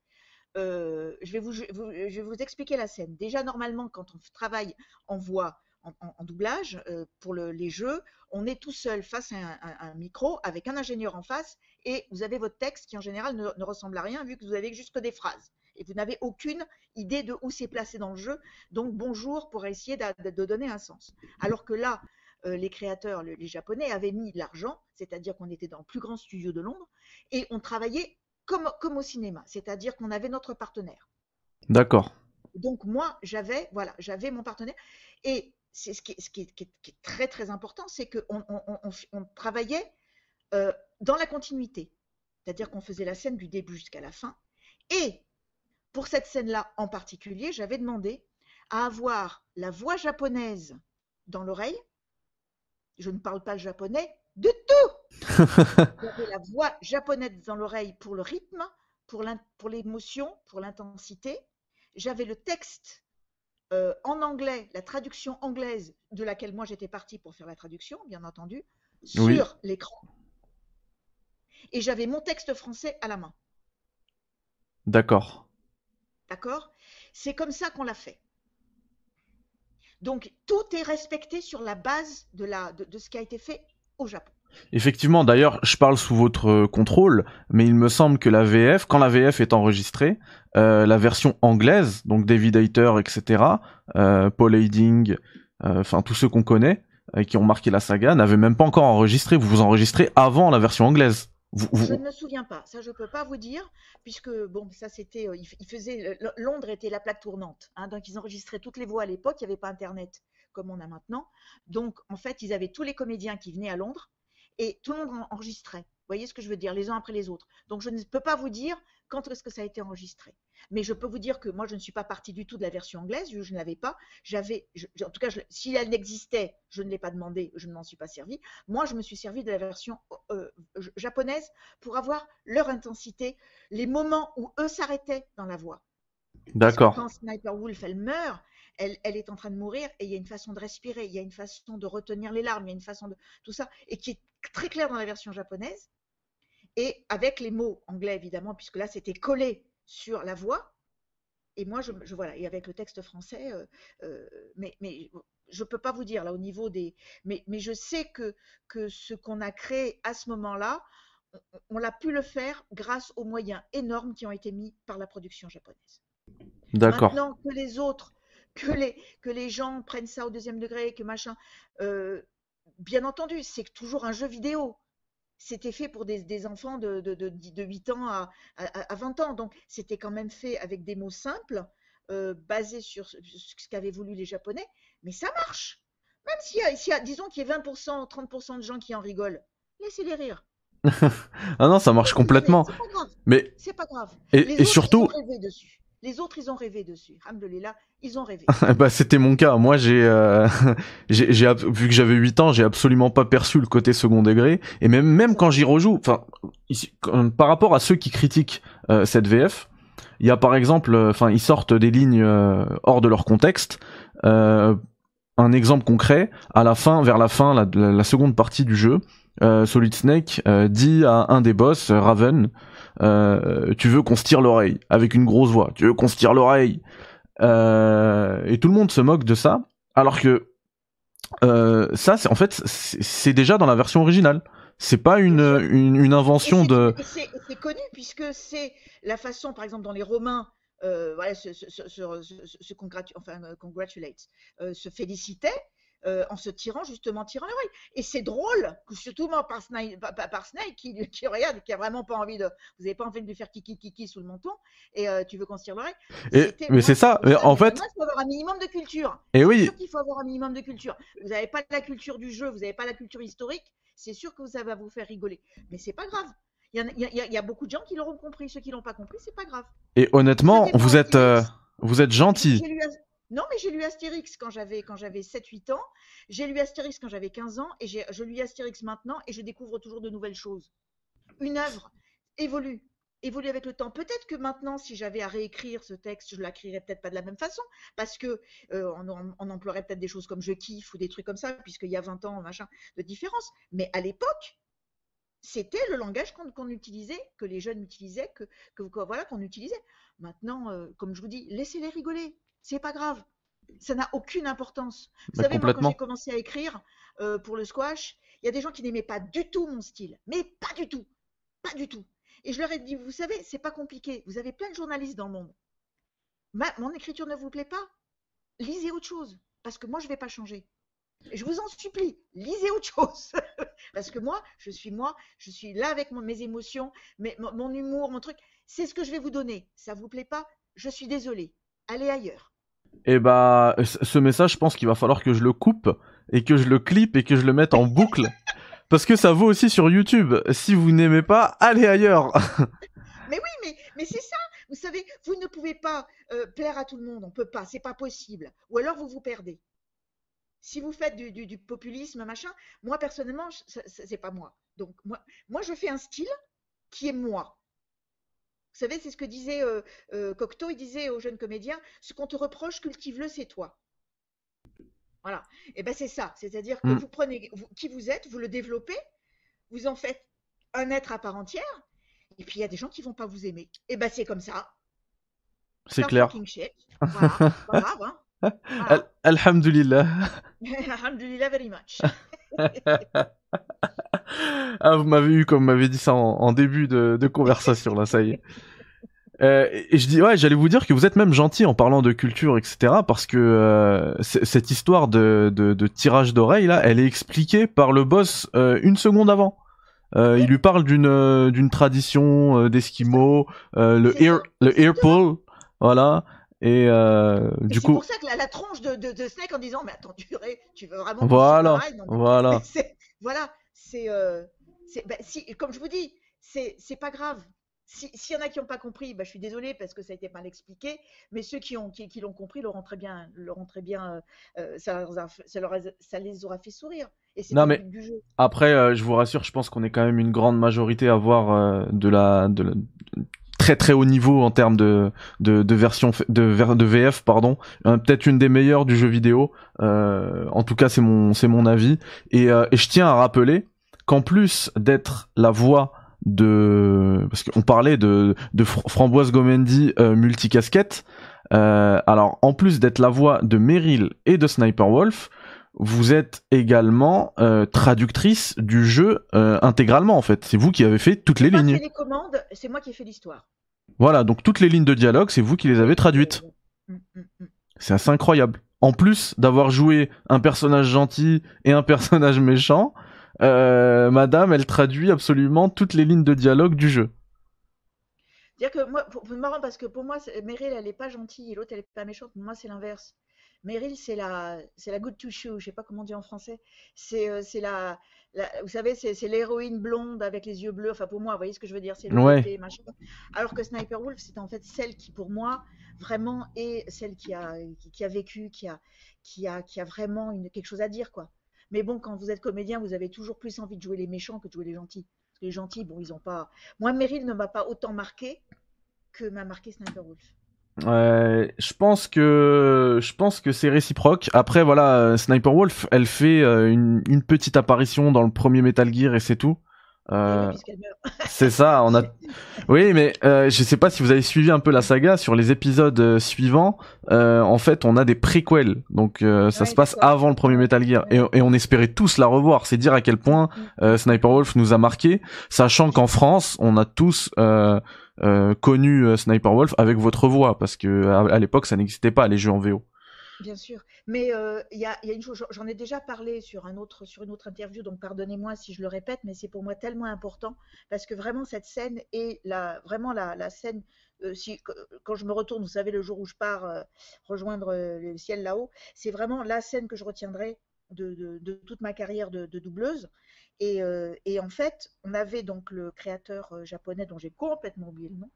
euh, je, vais vous, je vais vous expliquer la scène. Déjà, normalement, quand on travaille en voix, en, doublage, euh, pour les jeux, on est tout seul face à un, micro avec un ingénieur en face et vous avez votre texte qui en général ne, ressemble à rien vu que vous avez juste que des phrases et vous n'avez aucune idée de où c'est placé dans le jeu. Donc bonjour pour essayer de, donner un sens. Alors que là, euh, les créateurs, les Japonais, avaient mis de l'argent, c'est-à-dire qu'on était dans le plus grand studio de Londres et on travaillait comme, comme au cinéma, c'est-à-dire qu'on avait notre partenaire. D'accord. Donc moi, j'avais voilà, j'avais mon partenaire. Et c'est ce, qui, ce qui, est, très très important, c'est qu'on on, travaillait euh, dans la continuité. C'est-à-dire qu'on faisait la scène du début jusqu'à la fin. Et pour cette scène-là en particulier, j'avais demandé à avoir la voix japonaise dans l'oreille. Je ne parle pas le japonais de tout. J'avais la voix japonaise dans l'oreille pour le rythme, pour l'émotion, pour l'intensité. J'avais le texte euh, en anglais, la traduction anglaise de laquelle moi j'étais partie pour faire la traduction, bien entendu, sur l'écran. Et j'avais mon texte français à la main. D'accord. D'accord? C'est comme ça qu'on l'a fait. Donc tout est respecté sur la base de, la, de ce qui a été fait au Japon. Effectivement, d'ailleurs, je parle sous votre euh, contrôle, mais il me semble que la VF, quand la VF est enregistrée, euh, la version anglaise, donc David Hayter, etc., euh, Paul Hayding, enfin tous ceux qu'on connaît, qui ont marqué la saga, n'avaient même pas encore enregistré. Vous vous enregistrez avant la version anglaise. Je ne me souviens pas, ça je peux pas vous dire, puisque bon, ça c'était, Londres était la plaque tournante, hein, donc ils enregistraient toutes les voix à l'époque, il n'y avait pas Internet comme on a maintenant, donc en fait ils avaient tous les comédiens qui venaient à Londres, et tout le monde enregistrait. Vous voyez ce que je veux dire, les uns après les autres. Donc je ne peux pas vous dire quand est-ce que ça a été enregistré. Mais je peux vous dire que moi, je ne suis pas partie du tout de la version anglaise, je ne l'avais pas. J'avais, en tout cas, si elle n'existait, je ne l'ai pas demandé, je ne m'en suis pas servi. Moi, je me suis servi de la version euh, japonaise pour avoir leur intensité, les moments où eux s'arrêtaient dans la voix. D'accord. Quand Sniper Wolf, elle meurt, elle, est en train de mourir et il y a une façon de respirer, il y a une façon de retenir les larmes, il y a une façon de tout ça, et qui est très clair dans la version japonaise, et avec les mots anglais évidemment, puisque là c'était collé sur la voix, et moi je, voilà, et avec le texte français, euh, euh, mais, mais je peux pas vous dire là au niveau des, mais, mais je sais que, que ce qu'on a créé à ce moment-là, on, on l'a pu le faire grâce aux moyens énormes qui ont été mis par la production japonaise. D'accord. Maintenant que les autres que les, que les gens prennent ça au deuxième degré, que machin. Euh, bien entendu, c'est toujours un jeu vidéo. C'était fait pour des, enfants de, de, de, 8 ans à, à, 20 ans. Donc, c'était quand même fait avec des mots simples, euh, basés sur ce, qu'avaient voulu les Japonais. Mais ça marche. Même s'il y, a, disons qu'il y a 20%, 30% de gens qui en rigolent, laissez-les rire. ah non, ça marche complètement. C'est pas grave. Mais c'est pas grave. Et, et surtout, dessus. Les autres, ils ont rêvé dessus. Alhamdoulilah, ils ont rêvé. bah, c'était mon cas. Moi, j'ai, euh, vu que j'avais 8 ans, j'ai absolument pas perçu le côté second degré. Et même, quand j'y rejoue, par rapport à ceux qui critiquent euh, cette VF, il y a par exemple, euh, ils sortent des lignes hors de leur contexte. un exemple concret, à la fin, vers la fin, la, la seconde partie du jeu, Solid Snake dit à un des boss, Raven, euh, tu veux qu'on se tire l'oreille avec une grosse voix, tu veux qu'on se tire l'oreille. Euh, et tout le monde se moque de ça, alors que euh, ça, c'est en fait, c'est déjà dans la version originale. C'est pas une, une, une invention de. C'est connu puisque c'est la façon, par exemple, dans les Romains, voilà, se, se, se, se enfin, congratulate, se félicitait. Euh, en se tirant justement tirant l'oreille. Et c'est drôle, surtout par Snake, par, Snake qui, qui, regarde, qui a vraiment pas envie de, vous avez pas envie de lui faire kiki kiki sous le menton, et euh, tu veux qu'on se tire l'oreille? Mais c'est ça, en fait. Il faut avoir un minimum de culture. Et oui. sûr qu'il faut avoir un minimum de culture. Vous n'avez pas la culture du jeu, vous n'avez pas la culture historique, c'est sûr que ça va vous faire rigoler. Mais c'est pas grave. Il y, y, y, a beaucoup de gens qui l'auront compris. Ceux qui l'ont pas compris, c'est pas grave. Et honnêtement, vous êtes, euh, vous êtes gentil. Non, mais j'ai lu Astérix quand j'avais quand j'avais 7-8 ans. J'ai lu Astérix quand j'avais 15 ans et je lis Astérix maintenant et je découvre toujours de nouvelles choses. Une œuvre évolue, évolue avec le temps. Peut-être que maintenant, si j'avais à réécrire ce texte, je l'écrirais peut-être pas de la même façon parce que euh, on, emploierait peut-être des choses comme je kiffe ou des trucs comme ça puisqu'il y a 20 ans machin de différence. Mais à l'époque, c'était le langage qu'on utilisait, que les jeunes utilisaient, que, voilà qu'on utilisait. Maintenant, euh, comme je vous dis, laissez-les rigoler c'est pas grave. Ça n'a aucune importance. Vous bah, savez, moi, quand j'ai commencé à écrire euh, pour le squash, il y a des gens qui n'aimaient pas du tout mon style. Mais pas du tout. Pas du tout. Et je leur ai dit, vous savez, c'est pas compliqué. Vous avez plein de journalistes dans le monde. mon écriture ne vous plaît pas? Lisez autre chose. Parce que moi, je ne vais pas changer. Je vous en supplie, lisez autre chose. parce que moi, je suis moi, je suis là avec mes émotions, mon, humour, mon truc. C'est ce que je vais vous donner. Ça ne vous plaît pas? Je suis désolée. Allez ailleurs. Et eh bah, ce message, je pense qu'il va falloir que je le coupe et que je le clip et que je le mette en boucle. Parce que ça vaut aussi sur YouTube. Si vous n'aimez pas, allez ailleurs. mais oui, mais, mais c'est ça. Vous savez, vous ne pouvez pas euh, plaire à tout le monde. On peut pas. C'est pas possible. Ou alors vous vous perdez. Si vous faites du, populisme, machin, moi personnellement, c'est pas moi. Donc moi, moi, je fais un style qui est moi. Vous savez, c'est ce que disait euh, euh, Cocteau, il disait aux jeunes comédiens, ce qu'on te reproche, cultive-le, c'est toi. Voilà. Et ben c'est ça. C'est-à-dire que mm. vous prenez qui vous êtes, vous le développez, vous en faites un être à part entière, et puis il y a des gens qui vont pas vous aimer. Et ben c'est comme ça. C'est clair. Voilà. pas grave, hein. Alhamdulillah. Alhamdulillah very much. ah, vous m'avez eu comme m'avez dit ça en, début de, conversation, là, ça y est. Euh, et je dis ouais, j'allais vous dire que vous êtes même gentil en parlant de culture, etc. Parce que euh, cette histoire de, de, tirage d'oreille là, elle est expliquée par le boss euh, une seconde avant. il lui parle d'une d'une tradition d'esquimaux, le ear le ear pull, voilà. Et du coup. C'est pour ça que la, tronche de, de, Snake en disant mais attends tu, tu veux vraiment. Voilà. voilà. Voilà c'est, euh, bah, si, comme je vous dis, c'est pas grave. S'il y en a qui n'ont pas compris, bah, je suis désolée parce que ça a été mal expliqué, mais ceux qui l'ont qui, qui compris l'auront très bien, l'auront très bien euh, ça, ça, les aura fait sourire. Et c'est mais du jeu. Après, euh, je vous rassure, je pense qu'on est quand même une grande majorité à voir de, la, de très très haut niveau en termes de, de, de version de, de VF pardon. Peut-être une des meilleures du jeu vidéo. En tout cas c'est mon c'est mon avis. Et, et je tiens à rappeler qu'en plus d'être la voix de parce qu'on parlait de, de Framboise Gomendi euh, multicasquette euh, alors en plus d'être la voix de Meryl et de Sniper Wolf vous êtes également euh, traductrice du jeu euh, intégralement en fait. C'est vous qui avez fait toutes les lignes. c'est moi qui ai fait l'histoire voilà donc toutes les lignes de dialogue c'est vous qui les avez traduites c'est assez incroyable en plus d'avoir joué un personnage gentil et un personnage méchant euh, madame, elle traduit absolument toutes les lignes de dialogue du jeu. Dire que moi, c'est marrant parce que pour moi, Meryl, elle est pas gentille et l'autre, elle est pas méchante. Pour moi, c'est l'inverse. Meryl, c'est la, la good to show. Je sais pas comment dire en français. C'est, euh, c'est la, vous savez, c'est, l'héroïne blonde avec les yeux bleus. Enfin, pour moi, vous voyez ce que je veux dire, c'est le ouais. machin. Alors que Sniper Wolf, c'est en fait celle qui, pour moi, vraiment est celle qui a, qui, a vécu, qui a, qui a, qui a vraiment une, quelque chose à dire, quoi. Mais bon, quand vous êtes comédien, vous avez toujours plus envie de jouer les méchants que de jouer les gentils. Parce que les gentils, bon, ils ont pas. Moi, Meryl ne m'a pas autant marqué que m'a marqué Sniper Wolf. Je pense que je pense que c'est réciproque. Après voilà, Sniper Wolf, elle fait euh, une, petite apparition dans le premier Metal Gear et c'est tout. Euh, c'est ça, on a. Oui, mais euh, je sais pas si vous avez suivi un peu la saga sur les épisodes euh, suivants. Euh, en fait, on a des préquels, donc euh, ça se passe avant le premier Metal Gear, et, et, on espérait tous la revoir. C'est dire à quel point mm. Sniper Wolf nous a marqué, sachant qu'en France, on a tous connu Sniper Wolf avec votre voix, parce que à, l'époque, ça n'existait pas les jeux en VO. Bien sûr. Mais euh, il y, a, y, a, une chose, j'en ai déjà parlé sur, un autre, sur une autre interview, donc pardonnez-moi si je le répète, mais c'est pour moi tellement important parce que vraiment cette scène est la, vraiment la, scène. Euh, si, quand je me retourne, vous savez, le jour où je pars euh, rejoindre le ciel là-haut, c'est vraiment la scène que je retiendrai de, toute ma carrière de, doubleuse. Et, et, en fait, on avait donc le créateur japonais dont j'ai complètement oublié le nom,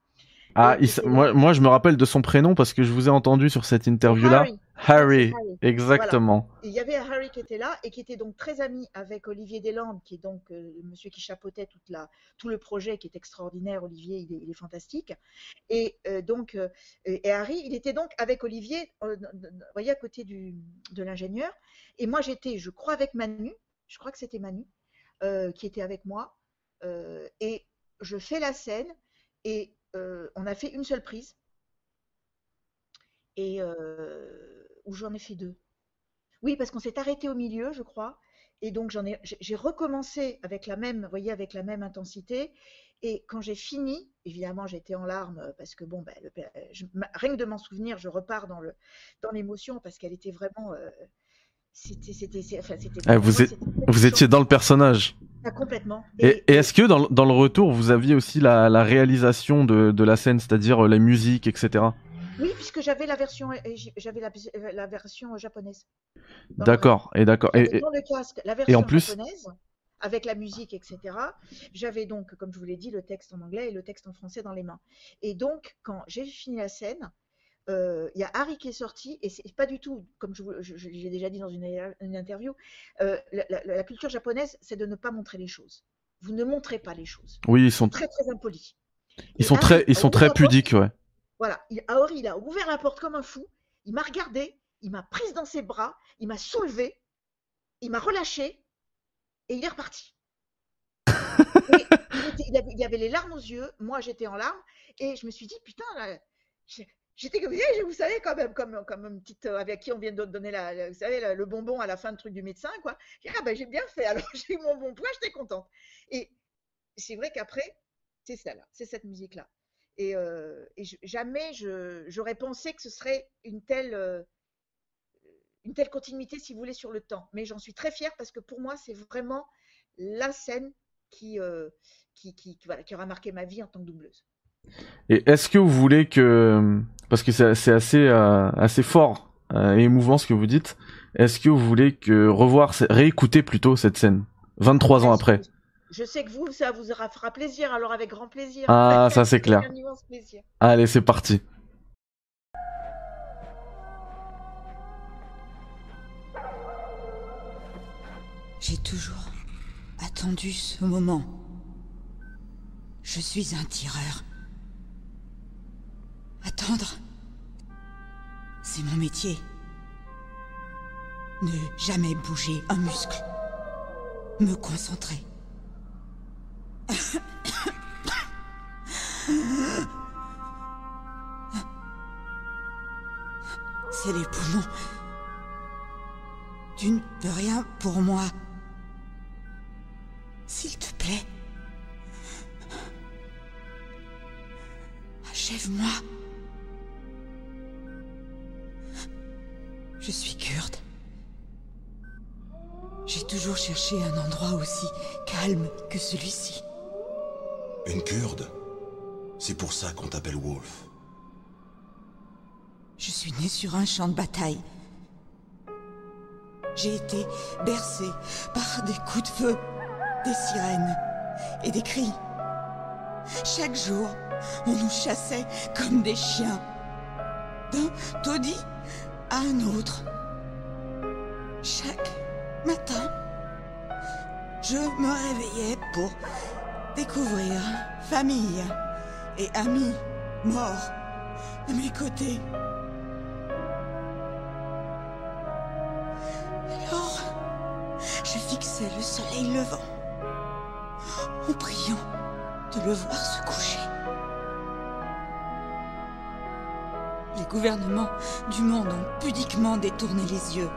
ah, moi, moi, je me rappelle de son prénom parce que je vous ai entendu sur cette interview-là. Harry. exactement. Il y avait Harry qui était là et qui était donc très ami avec Olivier Deslandes, qui est donc euh, le monsieur qui chapeautait toute la, tout le projet, qui est extraordinaire. Olivier, il est, il est fantastique. Et euh, donc, euh, et Harry, il était donc avec Olivier, vous voyez, à côté du, de l'ingénieur. Et moi, j'étais, je crois, avec Manu. Je crois que c'était Manu qui était avec moi. et je fais la scène et euh, on a fait une seule prise. Et euh, où j'en ai fait deux. Oui, parce qu'on s'est arrêté au milieu, je crois. Et donc j'ai recommencé avec la même, voyez, avec la même intensité. Et quand j'ai fini, évidemment, j'étais en larmes parce que bon, ben, rien que de m'en souvenir, je repars dans l'émotion parce qu'elle était vraiment, euh, c'était, enfin. Ah, vous, vous étiez dans le personnage. Ah, complètement. Et, est-ce que dans, dans, le retour, vous aviez aussi la, la réalisation de, de, la scène, c'est-à-dire euh, la musique, etc. Oui, puisque j'avais la version, euh, j'avais la, la, version japonaise. D'accord, et d'accord. Et, dans le casque, la version et en plus... japonaise, avec la musique, etc. J'avais donc, comme je vous l'ai dit, le texte en anglais et le texte en français dans les mains. Et donc, quand j'ai fini la scène, il euh, y a Harry qui est sorti, et c'est pas du tout, comme je, l'ai déjà dit dans une, interview, euh, la, culture japonaise, c'est de ne pas montrer les choses. Vous ne montrez pas les choses. Oui, ils sont très très impolis. Ils sont très, ils sont très pudiques, ouais. Voilà, Harry, il a ouvert la porte comme un fou, il m'a regardé, il m'a prise dans ses bras, il m'a soulevé, il m'a relâché, et il est reparti. il, y avait les larmes aux yeux, moi j'étais en larmes, et je me suis dit, putain, J'étais comme, vous savez, même, comme, comme une petite, euh, avec qui on vient de donner la, vous savez, le bonbon à la fin de truc du médecin, quoi. Ah ben, j'ai bien fait, alors j'ai eu mon bon point, j'étais contente. Et c'est vrai qu'après, c'est celle-là, c'est cette musique-là. Et, euh, et jamais j'aurais pensé que ce serait une telle, euh, une telle continuité, si vous voulez, sur le temps. Mais j'en suis très fière parce que pour moi, c'est vraiment la scène qui, qui, qui, voilà, qui aura marqué ma vie en tant que doubleuse. Et est-ce que vous voulez que, parce que c'est assez euh, assez fort euh, et émouvant ce que vous dites, est-ce que vous voulez que revoir, réécouter plutôt cette scène, 23 ans après? Je sais que vous, ça vous fera plaisir, alors avec grand plaisir. Ah, ça c'est clair. Allez, c'est parti. J'ai toujours attendu ce moment. Je suis un tireur. C'est mon métier. Ne jamais bouger un muscle. Me concentrer. C'est les poumons. Tu ne peux rien pour moi. S'il te plaît. Achève-moi. Toujours cherché un endroit aussi calme que celui-ci. Une kurde? C'est pour ça qu'on t'appelle Wolf. Je suis né sur un champ de bataille. J'ai été bercé par des coups de feu, des sirènes et des cris. Chaque jour, on nous chassait comme des chiens. D'un taudis à un autre. Chaque matin, je me réveillais pour découvrir famille et amis morts à mes côtés. Alors, je fixais le soleil levant en priant de le voir se coucher. Les gouvernements du monde ont pudiquement détourné les yeux.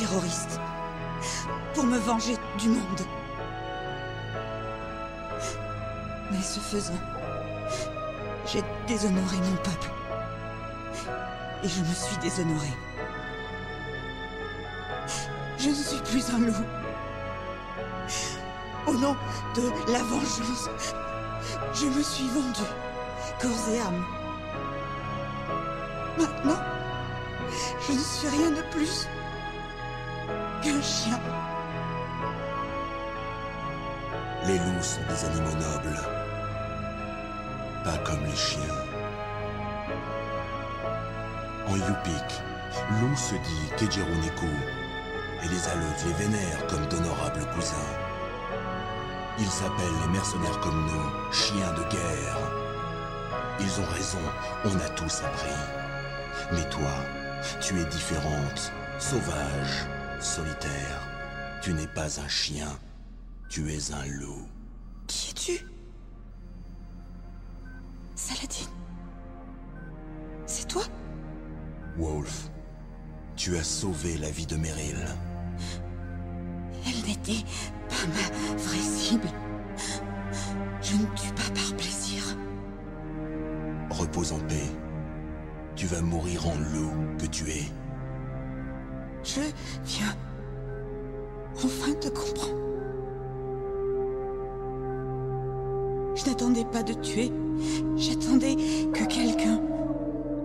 Terroriste pour me venger du monde. Mais ce faisant, j'ai déshonoré mon peuple. Et je me suis déshonoré. Je ne suis plus un loup. Au nom de la vengeance, je me suis vendu, corps et âme. Maintenant, je ne suis rien de plus qu'un chien. Les loups sont des animaux nobles. Pas comme les chiens. En Yupik, loup se dit Kejeruneku, et les Aleuts les vénèrent comme d'honorables cousins. Ils s'appellent les mercenaires comme nous, chiens de guerre. Ils ont raison, on a tous appris. Mais toi, tu es différente, sauvage, solitaire. Tu n'es pas un chien, tu es un loup. Qui es-tu? Saladin C'est toi? Wolf, tu as sauvé la vie de Meryl. Elle n'était pas ma vraie cible. Je ne tue pas par plaisir. Repose en paix. Tu vas mourir en loup que tu es. Je viens enfin te comprendre. Je n'attendais pas de tuer. J'attendais que quelqu'un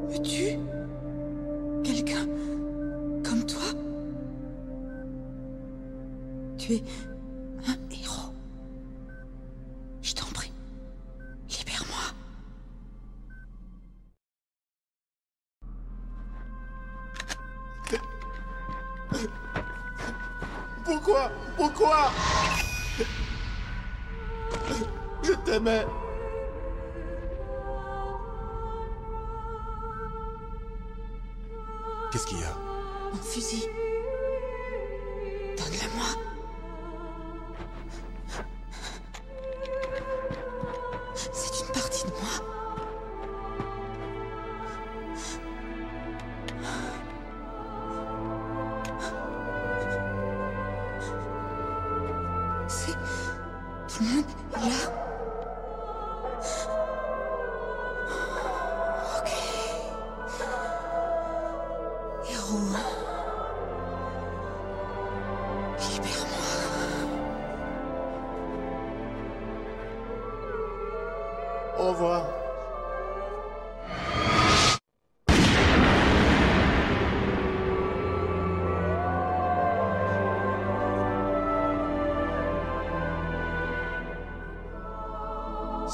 me tue. Quelqu'un comme toi. Tu es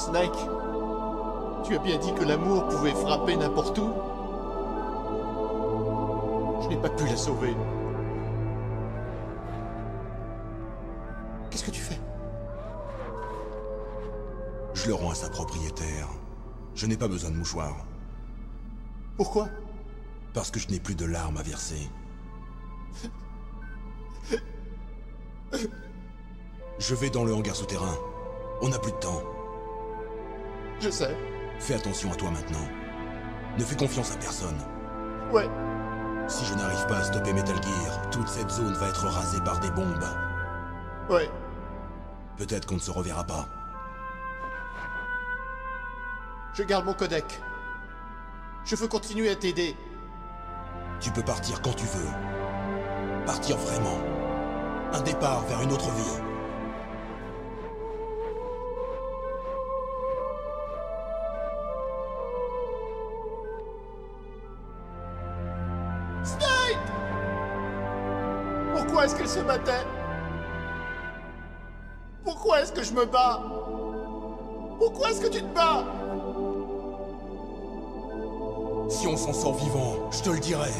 Snake, tu as bien dit que l'amour pouvait frapper n'importe où. Je n'ai pas pu la sauver. Qu'est-ce que tu fais? Je le rends à sa propriétaire. Je n'ai pas besoin de mouchoir. Pourquoi? Parce que je n'ai plus de larmes à verser. Je vais dans le hangar souterrain. On n'a plus de temps. Je sais. Fais attention à toi maintenant. Ne fais confiance à personne. Ouais. Si je n'arrive pas à stopper Metal Gear, toute cette zone va être rasée par des bombes. Ouais. Peut-être qu'on ne se reverra pas. Je garde mon codec. Je veux continuer à t'aider. Tu peux partir quand tu veux. Partir vraiment. Un départ vers une autre vie. Pourquoi est-ce qu'elle se battait Pourquoi est-ce que je me bats Pourquoi est-ce que tu te bats Si on s'en sort vivant, je te le dirai.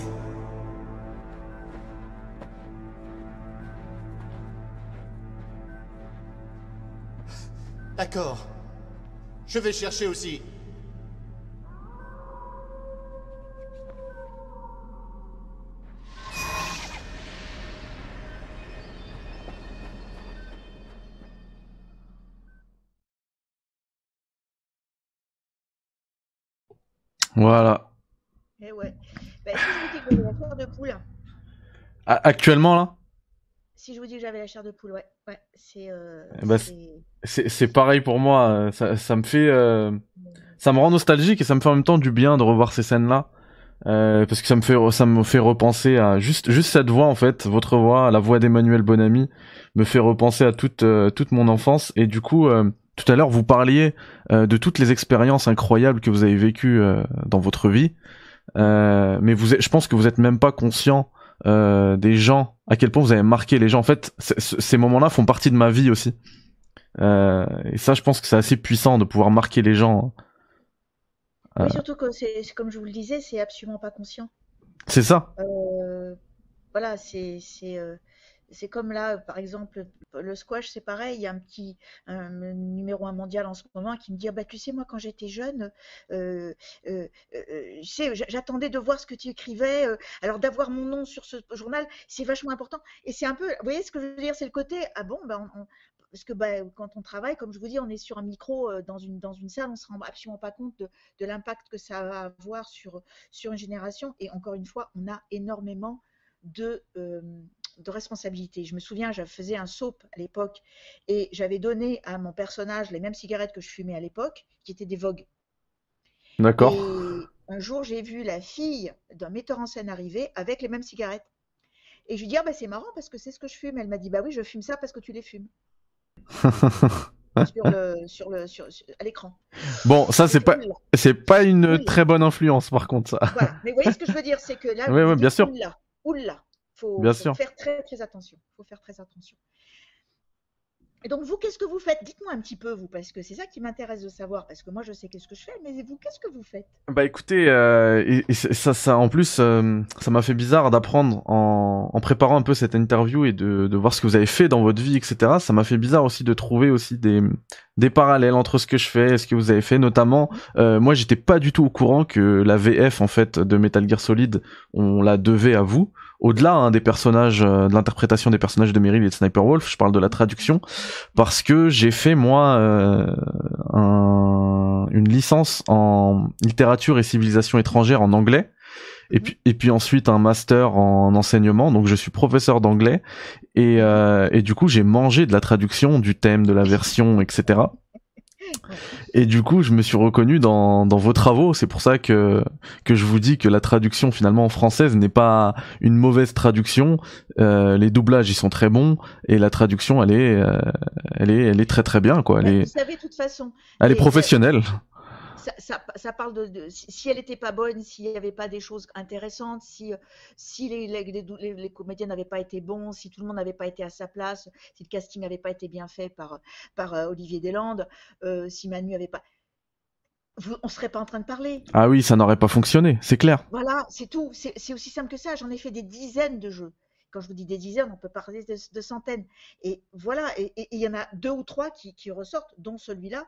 D'accord. Je vais chercher aussi. Voilà. Eh ouais. Bah, si je vous dis que j'avais la chair de poule, Actuellement, là, si je vous dis que j'avais la chair de poule, ouais, ouais, c'est. euh, Eh bah, c'est pareil pour moi. euh, Ça, ça me fait, euh, ça me rend nostalgique et ça me fait en même temps du bien de revoir ces scènes-là. Euh, parce que ça me fait, ça me fait repenser à juste, juste cette voix en fait, votre voix, la voix d'Emmanuel Bonamy, me fait repenser à toute, euh, toute mon enfance. Et du coup, euh, tout à l'heure, vous parliez euh, de toutes les expériences incroyables que vous avez vécues euh, dans votre vie. Euh, mais vous, êtes- je pense que vous êtes même pas conscient euh, des gens, à quel point vous avez marqué les gens. En fait, ces moments-là font partie de ma vie aussi. Euh, et ça, je pense que c'est assez puissant de pouvoir marquer les gens. hein. Oui, Euh. surtout que c'est c'est comme je vous le disais, c'est absolument pas conscient. C'est ça. Euh, voilà, c'est c'est comme là, par exemple, le squash, c'est pareil. Il y a un petit numéro un mondial en ce moment qui me dit, Ah bah, tu sais, moi, quand j'étais jeune, euh, euh, euh, j'attendais de voir ce que tu écrivais. alors d'avoir mon nom sur ce journal, c'est vachement important. Et c'est un peu, vous voyez ce que je veux dire, c'est le côté, ah bon, ben parce que bah, quand on travaille, comme je vous dis, on est sur un micro dans une, dans une salle, on ne se rend absolument pas compte de, l'impact que ça va avoir sur, sur une génération. Et encore une fois, on a énormément de, de responsabilités. Je me souviens, je faisais un soap à l'époque et j'avais donné à mon personnage les mêmes cigarettes que je fumais à l'époque, qui étaient des Vogue. D'accord. Un jour, j'ai vu la fille d'un metteur en scène arriver avec les mêmes cigarettes. Et je lui dis, ah bah, c'est marrant parce que c'est ce que je fume. Elle m'a dit, bah oui, je fume ça parce que tu les fumes. sur le, sur le, sur, à l'écran. Bon, ça c'est pas, c'est pas une Oui. très bonne influence par contre ça. Voilà. Mais vous voyez ce que je veux dire, c'est que là, Oui, bien sûr. Oula, oula. Faut, Bien faut sûr. faire très très attention. Faut faire très attention. Et donc vous, qu'est-ce que vous faites? Dites-moi un petit peu vous, parce que c'est ça qui m'intéresse de savoir. Parce que moi, je sais qu'est-ce que je fais, mais vous, qu'est-ce que vous faites? Bah écoutez, euh, et, et c'est- ça, ça, en plus, euh, ça m'a fait bizarre d'apprendre en, en préparant un peu cette interview et de, de voir ce que vous avez fait dans votre vie, etc. Ça m'a fait bizarre aussi de trouver aussi des, des parallèles entre ce que je fais et ce que vous avez fait. Notamment, euh, moi, j'étais pas du tout au courant que la VF en fait de Metal Gear Solid, on la devait à vous. Au-delà hein, des personnages, euh, de l'interprétation des personnages de Meryl et de Sniper Wolf, je parle de la traduction parce que j'ai fait moi euh, un- une licence en littérature et civilisation étrangère en anglais et puis et puis ensuite un master en enseignement. Donc je suis professeur d'anglais. Et euh, et du coup j'ai mangé de la traduction du thème de la version etc et du coup je me suis reconnu dans dans vos travaux. C'est pour ça que que je vous dis que la traduction finalement française n'est pas une mauvaise traduction. Euh, les doublages ils sont très bons. Et la traduction elle est euh, elle est elle est très très bien quoi. Elle Mais est Vous savez, de toute façon, elle est et- professionnelle ça, ça, ça parle de, de- si, elle n'était pas bonne, s'il n'y avait pas des choses intéressantes, si, euh, si les, les, les, les- les comédiens n'avaient pas été bons, si tout le monde n'avait pas été à sa place, si le casting n'avait pas été bien fait par, par euh, Olivier Deslandes, euh, si Manu n'avait pas. Vous- on ne serait pas en train de parler. ah oui ça n'aurait pas fonctionné c'est clair Voilà, c'est tout. C'est aussi simple que ça. J'en ai fait des dizaines de jeux. Quand je vous dis des dizaines, on peut parler de, de centaines. Et voilà, et il y en a deux ou trois qui, qui ressortent, dont celui-là.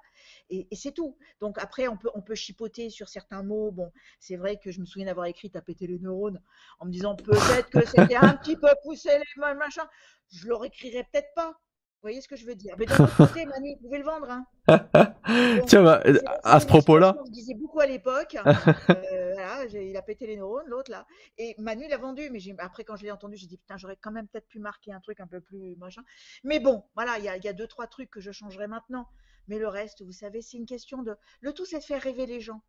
Et, et c'est tout. Donc après, on peut, on peut chipoter sur certains mots. Bon, c'est vrai que je me souviens d'avoir écrit taper les neurones en me disant peut-être que c'était un petit peu poussé les ma- machins. Je le réécrirais peut-être pas. Vous voyez ce que je veux dire? Mais d'un côté, Manu, vous pouvez le vendre. Hein. Donc, tiens bah, à ce une propos là expression que Je disais beaucoup à l'époque. Euh, voilà, il a pété les neurones, l'autre là. Et Manu l'a vendu, mais après quand je l'ai entendu, j'ai dit putain, j'aurais quand même peut-être pu marquer un truc un peu plus machin. Mais bon, voilà, il y a, y a deux trois trucs que je changerais maintenant Mais le reste, vous savez, c'est une question de. Le tout, c'est de faire rêver les gens.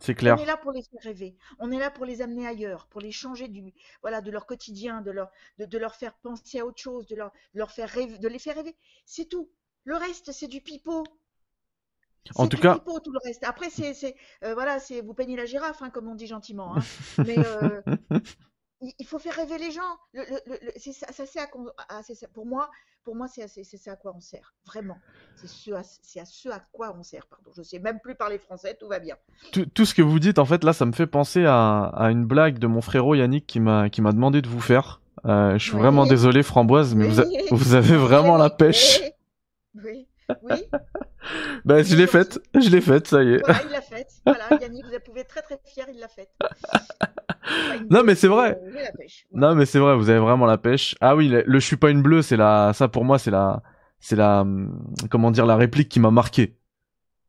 C'est clair. On est là pour les faire rêver. On est là pour les amener ailleurs, pour les changer du, voilà, de leur quotidien, de leur, de, de leur faire penser à autre chose, de leur, de leur faire rêver, de les faire rêver. C'est tout. Le reste, c'est du pipeau. En tout cas- pipeau, tout le reste. Après, c'est, euh, voilà, c'est vous peignez la girafe, hein, comme on dit gentiment. hein. Mais euh, il, faut faire rêver les gens. Le, le- le- le- c'est ça, ça sert à, qu'on- à- c'est ça- pour moi, pour moi, c'est ça à quoi on sert. Vraiment, c'est ce, à, ce à quoi on sert. Pardon, je sais même plus parler français, tout va bien. Tout, tout ce que vous dites, en fait, là, ça me fait penser à, à une blague de mon frérot Yannick qui m'a qui m'a demandé de vous faire. Euh, je suis Oui. vraiment désolé, Framboise, mais vous, a- vous avez vraiment la pêche. Oui, oui. Bah, je l'ai faite, je l'ai faite, ça y est. Voilà, il l'a faite. Voilà, Yannick, vous pouvez être très très fier, il l'a faite. Enfin, Non, mais c'est vrai. euh, la pêche. Non, mais c'est vrai, vous avez vraiment la pêche. Ah oui, le, le je suis pas une bleue, c'est la, ça pour moi, c'est la, c'est la, hum, comment dire, la réplique qui m'a marqué.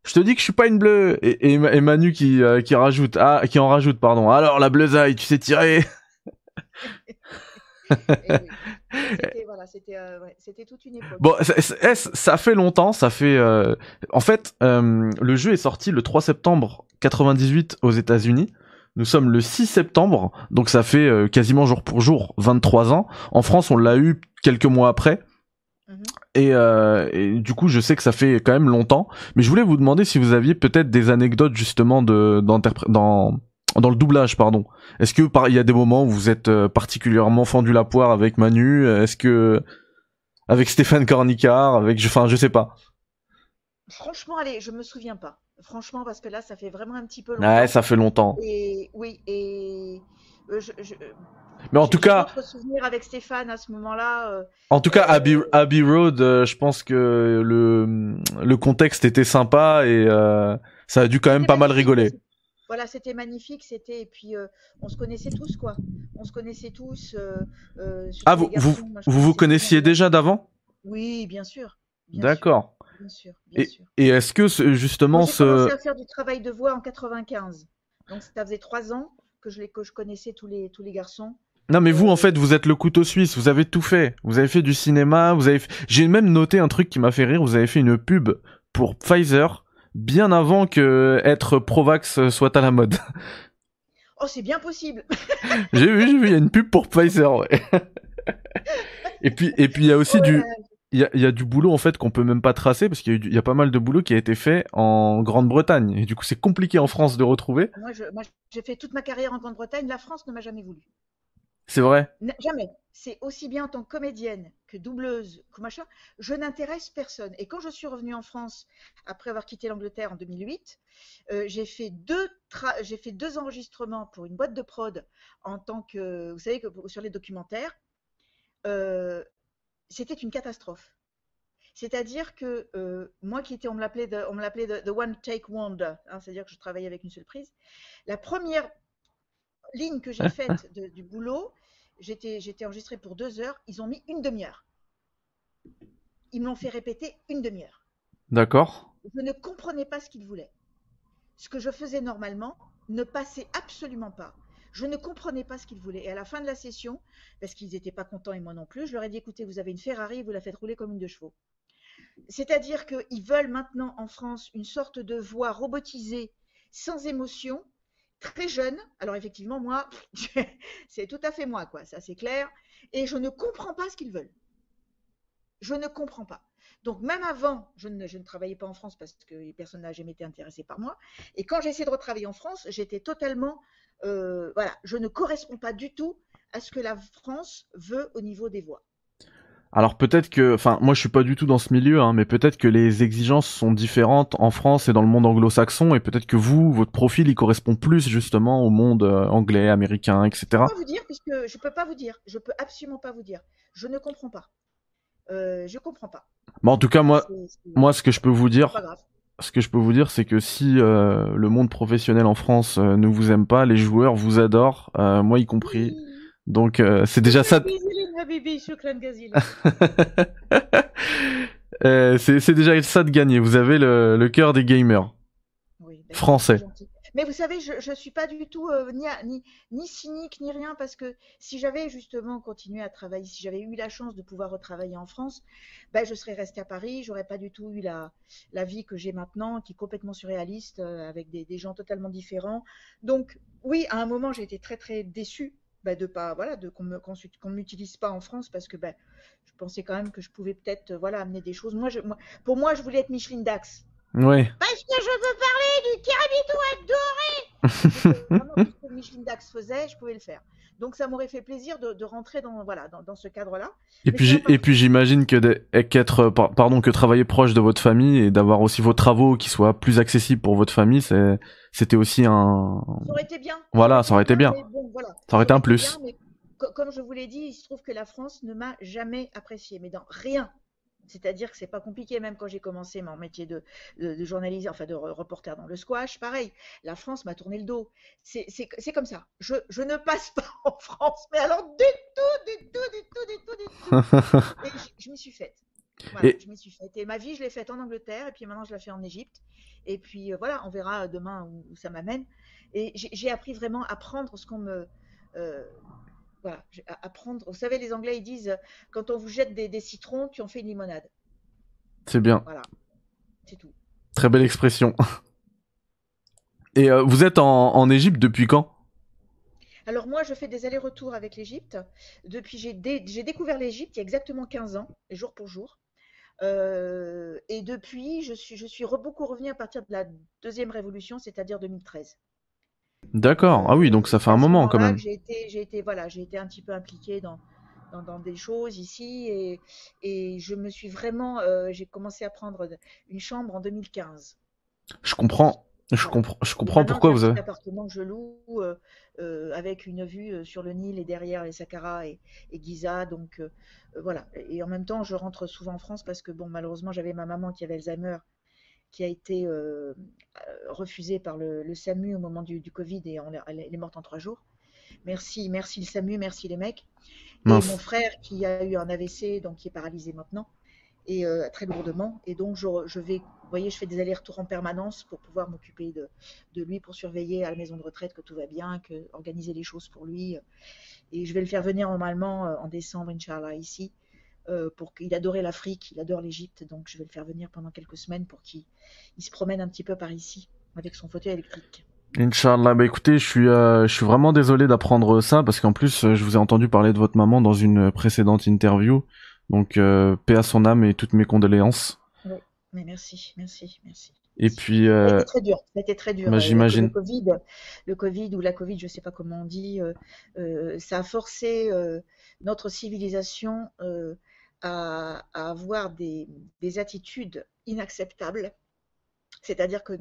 Je te dis que je suis pas une bleue. Et, et, et Manu qui, euh, qui rajoute, ah, qui en rajoute, pardon. Alors, la bleusaille, tu sais tirer. Et oui. C'était voilà, c'était euh, ouais, c'était toute une époque. Bon, ça, ça- ça fait longtemps, ça fait. euh, En fait, euh, le jeu est sorti le 3 septembre 98 aux États-Unis. Nous sommes le 6 septembre, donc ça fait euh, quasiment jour pour jour 23 ans. En France, on l'a eu quelques mois après. Mhm. Et, euh, et du coup, je sais que ça fait quand même longtemps, mais je voulais vous demander si vous aviez peut-être des anecdotes justement de dans dans le doublage, pardon. Est-ce que par il y a des moments où vous êtes euh, particulièrement fendu la poire avec Manu Est-ce que avec Stéphane Cornicard, avec enfin je sais pas. Franchement, allez, je me souviens pas. Franchement, parce que là, ça fait vraiment un petit peu longtemps. Ouais, ça fait longtemps. Et oui, et euh, je, je- Mais en tout cas, d'autres souvenirs avec Stéphane à ce moment-là. euh, en tout cas, Euh, Abbey, Abbey Road, euh, je pense que le le contexte était sympa et euh, ça a dû quand même pas mal rigoler. Voilà, c'était magnifique, c'était et puis euh, on se connaissait tous quoi. On se connaissait tous. euh, euh, Ah, vous garçons, vous moi, vous, connaissiez déjà d'avant? Oui, bien sûr. D'accord. Bien sûr, bien sûr. Et est-ce que ce- justement Moi, j'ai ce commencé à faire du travail de voix en 95. Donc ça faisait trois ans que je, les, que je connaissais tous les, tous les garçons. Non mais vous en fait vous êtes le couteau suisse, vous avez tout fait. Vous avez fait du cinéma, vous avez fait- j'ai même noté un truc qui m'a fait rire, vous avez fait une pub pour Pfizer bien avant que être Provax soit à la mode. Oh, c'est bien possible. j'ai vu, j'ai vu, il y a une pub pour Pfizer, ouais. et puis et puis il y a aussi du Ouais, il y a, y a du boulot en fait qu'on peut même pas tracer parce qu'il y, du- y a pas mal de boulot qui a été fait en Grande-Bretagne et du coup c'est compliqué en France de retrouver. Moi, j'ai fait toute ma carrière en Grande-Bretagne. La France ne m'a jamais voulu. C'est vrai. Jamais. C'est aussi bien en tant que comédienne que doubleuse que machin. Je n'intéresse personne. Et quand je suis revenue en France, après avoir quitté l'Angleterre en 2008, euh, j'ai fait deux j'ai fait deux enregistrements pour une boîte de prod en tant que, vous savez que sur les documentaires. Euh, C'était une catastrophe. C'est-à-dire que euh, moi qui étais, on me l'appelait the, on me l'appelait the, the one take wonder, hein, c'est-à-dire que je travaillais avec une seule prise. La première ligne que j'ai faite de- du boulot, j'étais j'étais enregistrée pour deux heures, ils ont mis une demi-heure. Ils me l'ont fait répéter une demi-heure. D'accord. Je ne comprenais pas ce qu'ils voulaient. Ce que je faisais normalement ne passait absolument pas. Je ne comprenais pas ce qu'ils voulaient. Et à la fin de la session, parce qu'ils n'étaient pas contents et moi non plus, je leur ai dit écoutez, vous avez une Ferrari, vous la faites rouler comme une de chevaux. C'est-à-dire qu'ils veulent maintenant en France une sorte de voix robotisée, sans émotion, très jeune. Alors effectivement, moi, c'est tout à fait moi, quoi, ça c'est clair. Et je ne comprends pas ce qu'ils veulent. Je ne comprends pas. Donc même avant, je ne, travaillais pas en France parce que personne n'a jamais été intéressé par moi. Et quand j'ai essayé de retravailler en France, j'étais totalement, euh, voilà, je ne correspond pas du tout à ce que la France veut au niveau des voix. Alors peut-être que, enfin, moi je suis pas du tout dans ce milieu, hein, mais peut-être que les exigences sont différentes en France et dans le monde anglo-saxon, et peut-être que vous, votre profil, il correspond plus justement au monde euh, anglais, américain, etc. Je peux pas vous dire puisque je peux pas vous dire, je peux absolument pas vous dire. Je ne comprends pas. Euh, je comprends pas. Mais en tout cas, moi, moi, ce que je peux vous dire, ce que je peux vous dire, c'est que si euh, le monde professionnel en France euh, ne vous aime pas, les joueurs vous adorent, moi y compris. Donc euh, c'est déjà ça. Euh, c'est c'est déjà ça de gagner. Vous avez le, le cœur des gamers. Oui, ben, Français. Mais vous savez, je ne suis pas du tout euh, ni, ni, ni, cynique ni rien parce que si j'avais justement continué à travailler, si j'avais eu la chance de pouvoir retravailler en France, ben, je serais restée à Paris. J'aurais pas du tout eu la, la vie que j'ai maintenant, qui est complètement surréaliste, euh, avec des, des, gens totalement différents. Donc oui, à un moment, j'ai été très très déçue ben, de pas voilà de qu'on ne m'utilise pas en France parce que ben, je pensais quand même que je pouvais peut-être voilà amener des choses. Moi, je, moi, pour moi, je voulais être Micheline Dax. Oui. Parce que je veux parler du tiramisu adoré ce que Micheline Dax faisait, je pouvais le faire. Donc ça m'aurait fait plaisir de, de, rentrer dans voilà dans, dans ce cadre-là. Et puis et puis j'imagine que qu'être pardon que travailler proche de votre famille et d'avoir aussi vos travaux qui soient plus accessibles pour votre famille, c'était aussi un. Ça aurait été bien. Voilà, ça aurait été bien. Bon, voilà. Ça aurait été un plus. Bien, comme je vous l'ai dit, il se trouve que la France ne m'a jamais apprécié, mais dans rien. C'est-à-dire que c'est pas compliqué, même quand j'ai commencé mon métier de, de, de, journaliste, enfin de reporter dans le squash, pareil. La France m'a tourné le dos. C'est comme ça. Je, je, ne passe pas en France, mais alors du tout, du tout, du tout, du tout, du tout. Et je, je m'y suis faite. Voilà, et... je m'y suis faite. Et ma vie, je l'ai faite en Angleterre, et puis maintenant, je la fais en Égypte. Et puis euh, voilà, on verra demain où, où ça m'amène. Et j'ai appris vraiment à prendre ce qu'on me. Euh, voilà, apprendre. Vous savez, les Anglais, ils disent quand on vous jette des, des citrons, tu en fais une limonade. C'est bien. Voilà, c'est tout. Très belle expression. Et euh, vous êtes en, en Égypte depuis quand? Alors moi, je fais des allers-retours avec l'Égypte. Depuis, j'ai dé découvert l'Égypte il y a exactement 15 ans, jour pour jour. Euh, et depuis, je suis, je suis re beaucoup revenu à partir de la deuxième révolution, c'est-à-dire 2013. D'accord. Ah oui, donc ça fait un moment quand même. J'ai été, voilà, j'ai été un petit peu impliquée dans, dans, dans des choses ici et, et, je me suis vraiment, euh, j'ai commencé à prendre une chambre en 2015. Je comprends. Je comprends, je comprends pourquoi vous avez. Un appartement que je loue euh, euh, avec une vue sur le Nil et derrière les Saqqara et, et Giza, donc euh, voilà. Et en même temps, je rentre souvent en France parce que bon, malheureusement, j'avais ma maman qui avait Alzheimer qui a été euh, refusée par le, le, SAMU au moment du, du Covid et on, elle est morte en trois jours. Merci, merci le SAMU, merci les mecs. Et mon frère qui a eu un AVC, donc qui est paralysé maintenant, et euh, très lourdement. Et donc je, je, vais, vous voyez, je fais des allers-retours en permanence pour pouvoir m'occuper de, de, lui, pour surveiller à la maison de retraite que tout va bien, que organiser les choses pour lui. Et je vais le faire venir normalement euh, en décembre, Inch'Allah, ici. Euh, pour qu'il adorait l'Afrique, il adore l'Égypte, donc je vais le faire venir pendant quelques semaines pour qu'il se promène un petit peu par ici avec son fauteuil électrique. Inch'Allah, bah écoutez, je suis, euh, je suis vraiment désolé d'apprendre ça parce qu'en plus, euh, je vous ai entendu parler de votre maman dans une précédente interview, donc euh, paix à son âme et toutes mes condoléances. Oui, mais merci, merci, merci. Et puis, euh... été très dur. Été très dur. Bah, J'imagine. Le Covid, le Covid ou la Covid, je sais pas comment on dit, ça a forcé notre civilisation à, à avoir des, des, attitudes inacceptables. C'est-à-dire que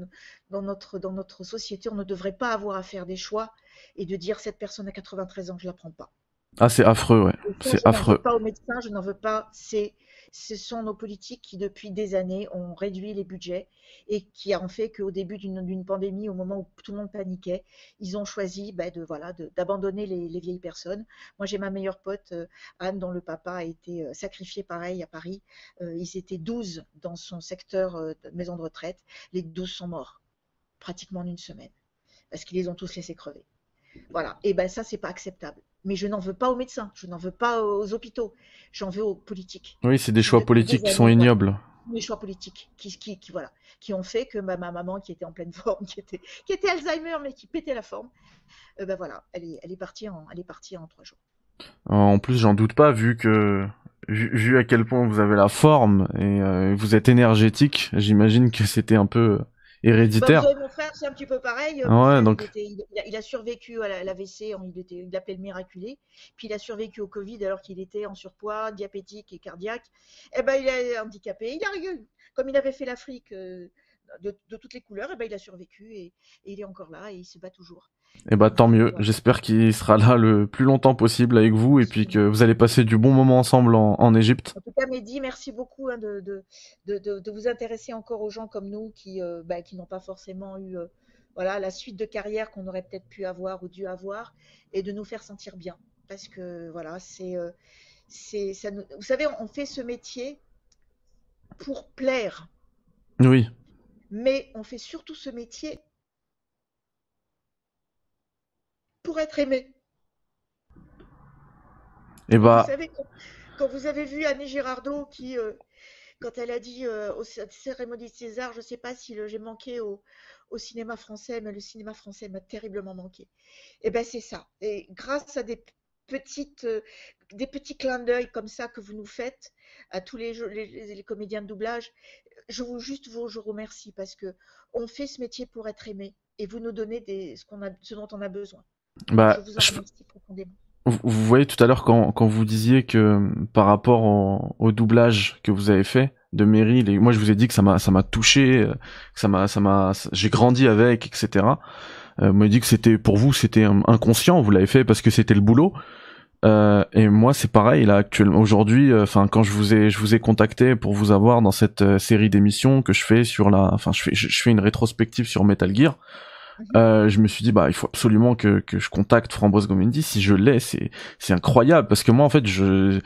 dans notre, société, on ne devrait pas avoir à faire des choix et de dire cette personne a 93 ans, je la prends pas. Ah, c'est affreux, ouais. C'est affreux. Je n'en veux pas aux médecins, je n'en veux pas. C'est, ce sont nos politiques qui, depuis des années, ont réduit les budgets et qui ont fait qu'au début d'une pandémie, au moment où tout le monde paniquait, ils ont choisi bah, de voilà d'abandonner les, les, vieilles personnes. Moi, j'ai ma meilleure pote euh, Anne, dont le papa a été euh, sacrifié pareil à Paris. Euh, ils étaient 12 dans son secteur de maison de retraite. Les 12 sont morts pratiquement en une semaine parce qu'ils les ont tous laissés crever. Voilà. Et ben ça, c'est pas acceptable mais je n'en veux pas aux médecins, je n'en veux pas aux hôpitaux, j'en veux aux politiques. Oui, c'est des choix politiques qui sont ignobles. Des choix politiques qui, qui, qui, voilà, qui ont fait que ma, ma, maman, qui était en pleine forme, qui était, qui était Alzheimer, mais qui pétait la forme, euh, ben voilà, elle est, elle est partie en, elle est partie en trois jours. En plus, j'en doute pas, vu que vu, vu, à quel point vous avez la forme et euh, vous êtes énergétique, j'imagine que c'était un peu héréditaire. Bah, mon frère, c'est un petit peu pareil. Ouais, donc... il, était, il, a, il, a, survécu à l'AVC, il, était, il l'appelait le miraculé. Puis il a survécu au Covid alors qu'il était en surpoids, diabétique et cardiaque. Eh ben, il est handicapé. Il a, comme il avait fait l'Afrique euh, de, de, toutes les couleurs, eh ben, il a survécu et, et, il est encore là et il se bat toujours. Et eh bah tant mieux. J'espère qu'il sera là le plus longtemps possible avec vous et puis que vous allez passer du bon moment ensemble en, en Égypte. En tout cas, Mehdi, merci beaucoup hein, de, de, de, de, vous intéresser encore aux gens comme nous qui, euh, bah, qui n'ont pas forcément eu euh, voilà, la suite de carrière qu'on aurait peut-être pu avoir ou dû avoir et de nous faire sentir bien. Parce que voilà, c'est. Euh, c'est ça nous... Vous savez, on fait ce métier pour plaire. Oui. Mais on fait surtout ce métier pour être aimé. Et bah. Vous savez, quand, quand vous avez vu Annie Girardot qui, euh, quand elle a dit euh, aux cé- cérémonies de César, je ne sais pas si j'ai manqué au, au cinéma français, mais le cinéma français m'a terriblement manqué. Et ben c'est ça. Et grâce à des petites, euh, des petits clins d'œil comme ça que vous nous faites à tous les, comédiens de doublage, je vous juste vous je vous remercie parce que on fait ce métier pour être aimé et vous nous donnez des, ce, qu'on a, ce dont on a besoin. Bah, je vous en je- remercie profondément. Vous, vous voyez tout à l'heure quand, quand vous disiez que euh, par rapport au, au doublage que vous avez fait de Meryl, et moi je vous ai dit que ça m'a ça m'a touché, euh, que ça m'a ça m'a j'ai grandi avec, etc. Euh, vous m'avez dit que c'était pour vous c'était inconscient, vous l'avez fait parce que c'était le boulot. Euh, et moi c'est pareil là actuellement aujourd'hui, enfin quand je vous ai je vous ai contacté pour vous avoir dans cette euh, série d'émissions que je fais sur la, enfin je fais je, je fais une rétrospective sur Metal Gear. Euh, je me suis dit bah il faut absolument que, que je contacte Framboise Gomendi si je l'ai c'est c'est incroyable parce que moi en fait je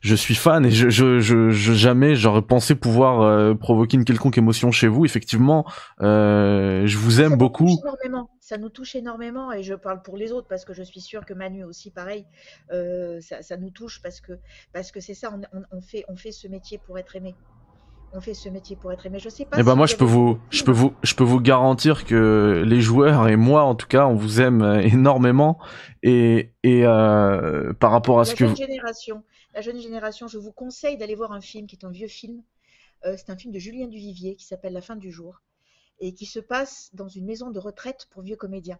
je suis fan et je je je, je- jamais j'aurais pensé pouvoir euh, provoquer une quelconque émotion chez vous effectivement euh, je vous Ça aime nous beaucoup touche énormément. Ça nous touche énormément et je parle pour les autres parce que je suis sûre que Manu aussi pareil. Euh, ça, ça nous touche parce que parce que c'est ça. On, on- on fait on fait ce métier pour être aimé. On fait ce métier pour être aimé. Je sais pas. et ben si moi je peux vous je peux vous je peux vous garantir que les joueurs et moi en tout cas on vous aime euh, énormément et et euh, par rapport à La ce que jeune vous... génération, la jeune génération, je vous conseille d'aller voir un film qui est un vieux film. Euh, c'est un film de Julien Duvivier qui s'appelle La fin du jour et qui se passe dans une maison de retraite pour vieux comédiens.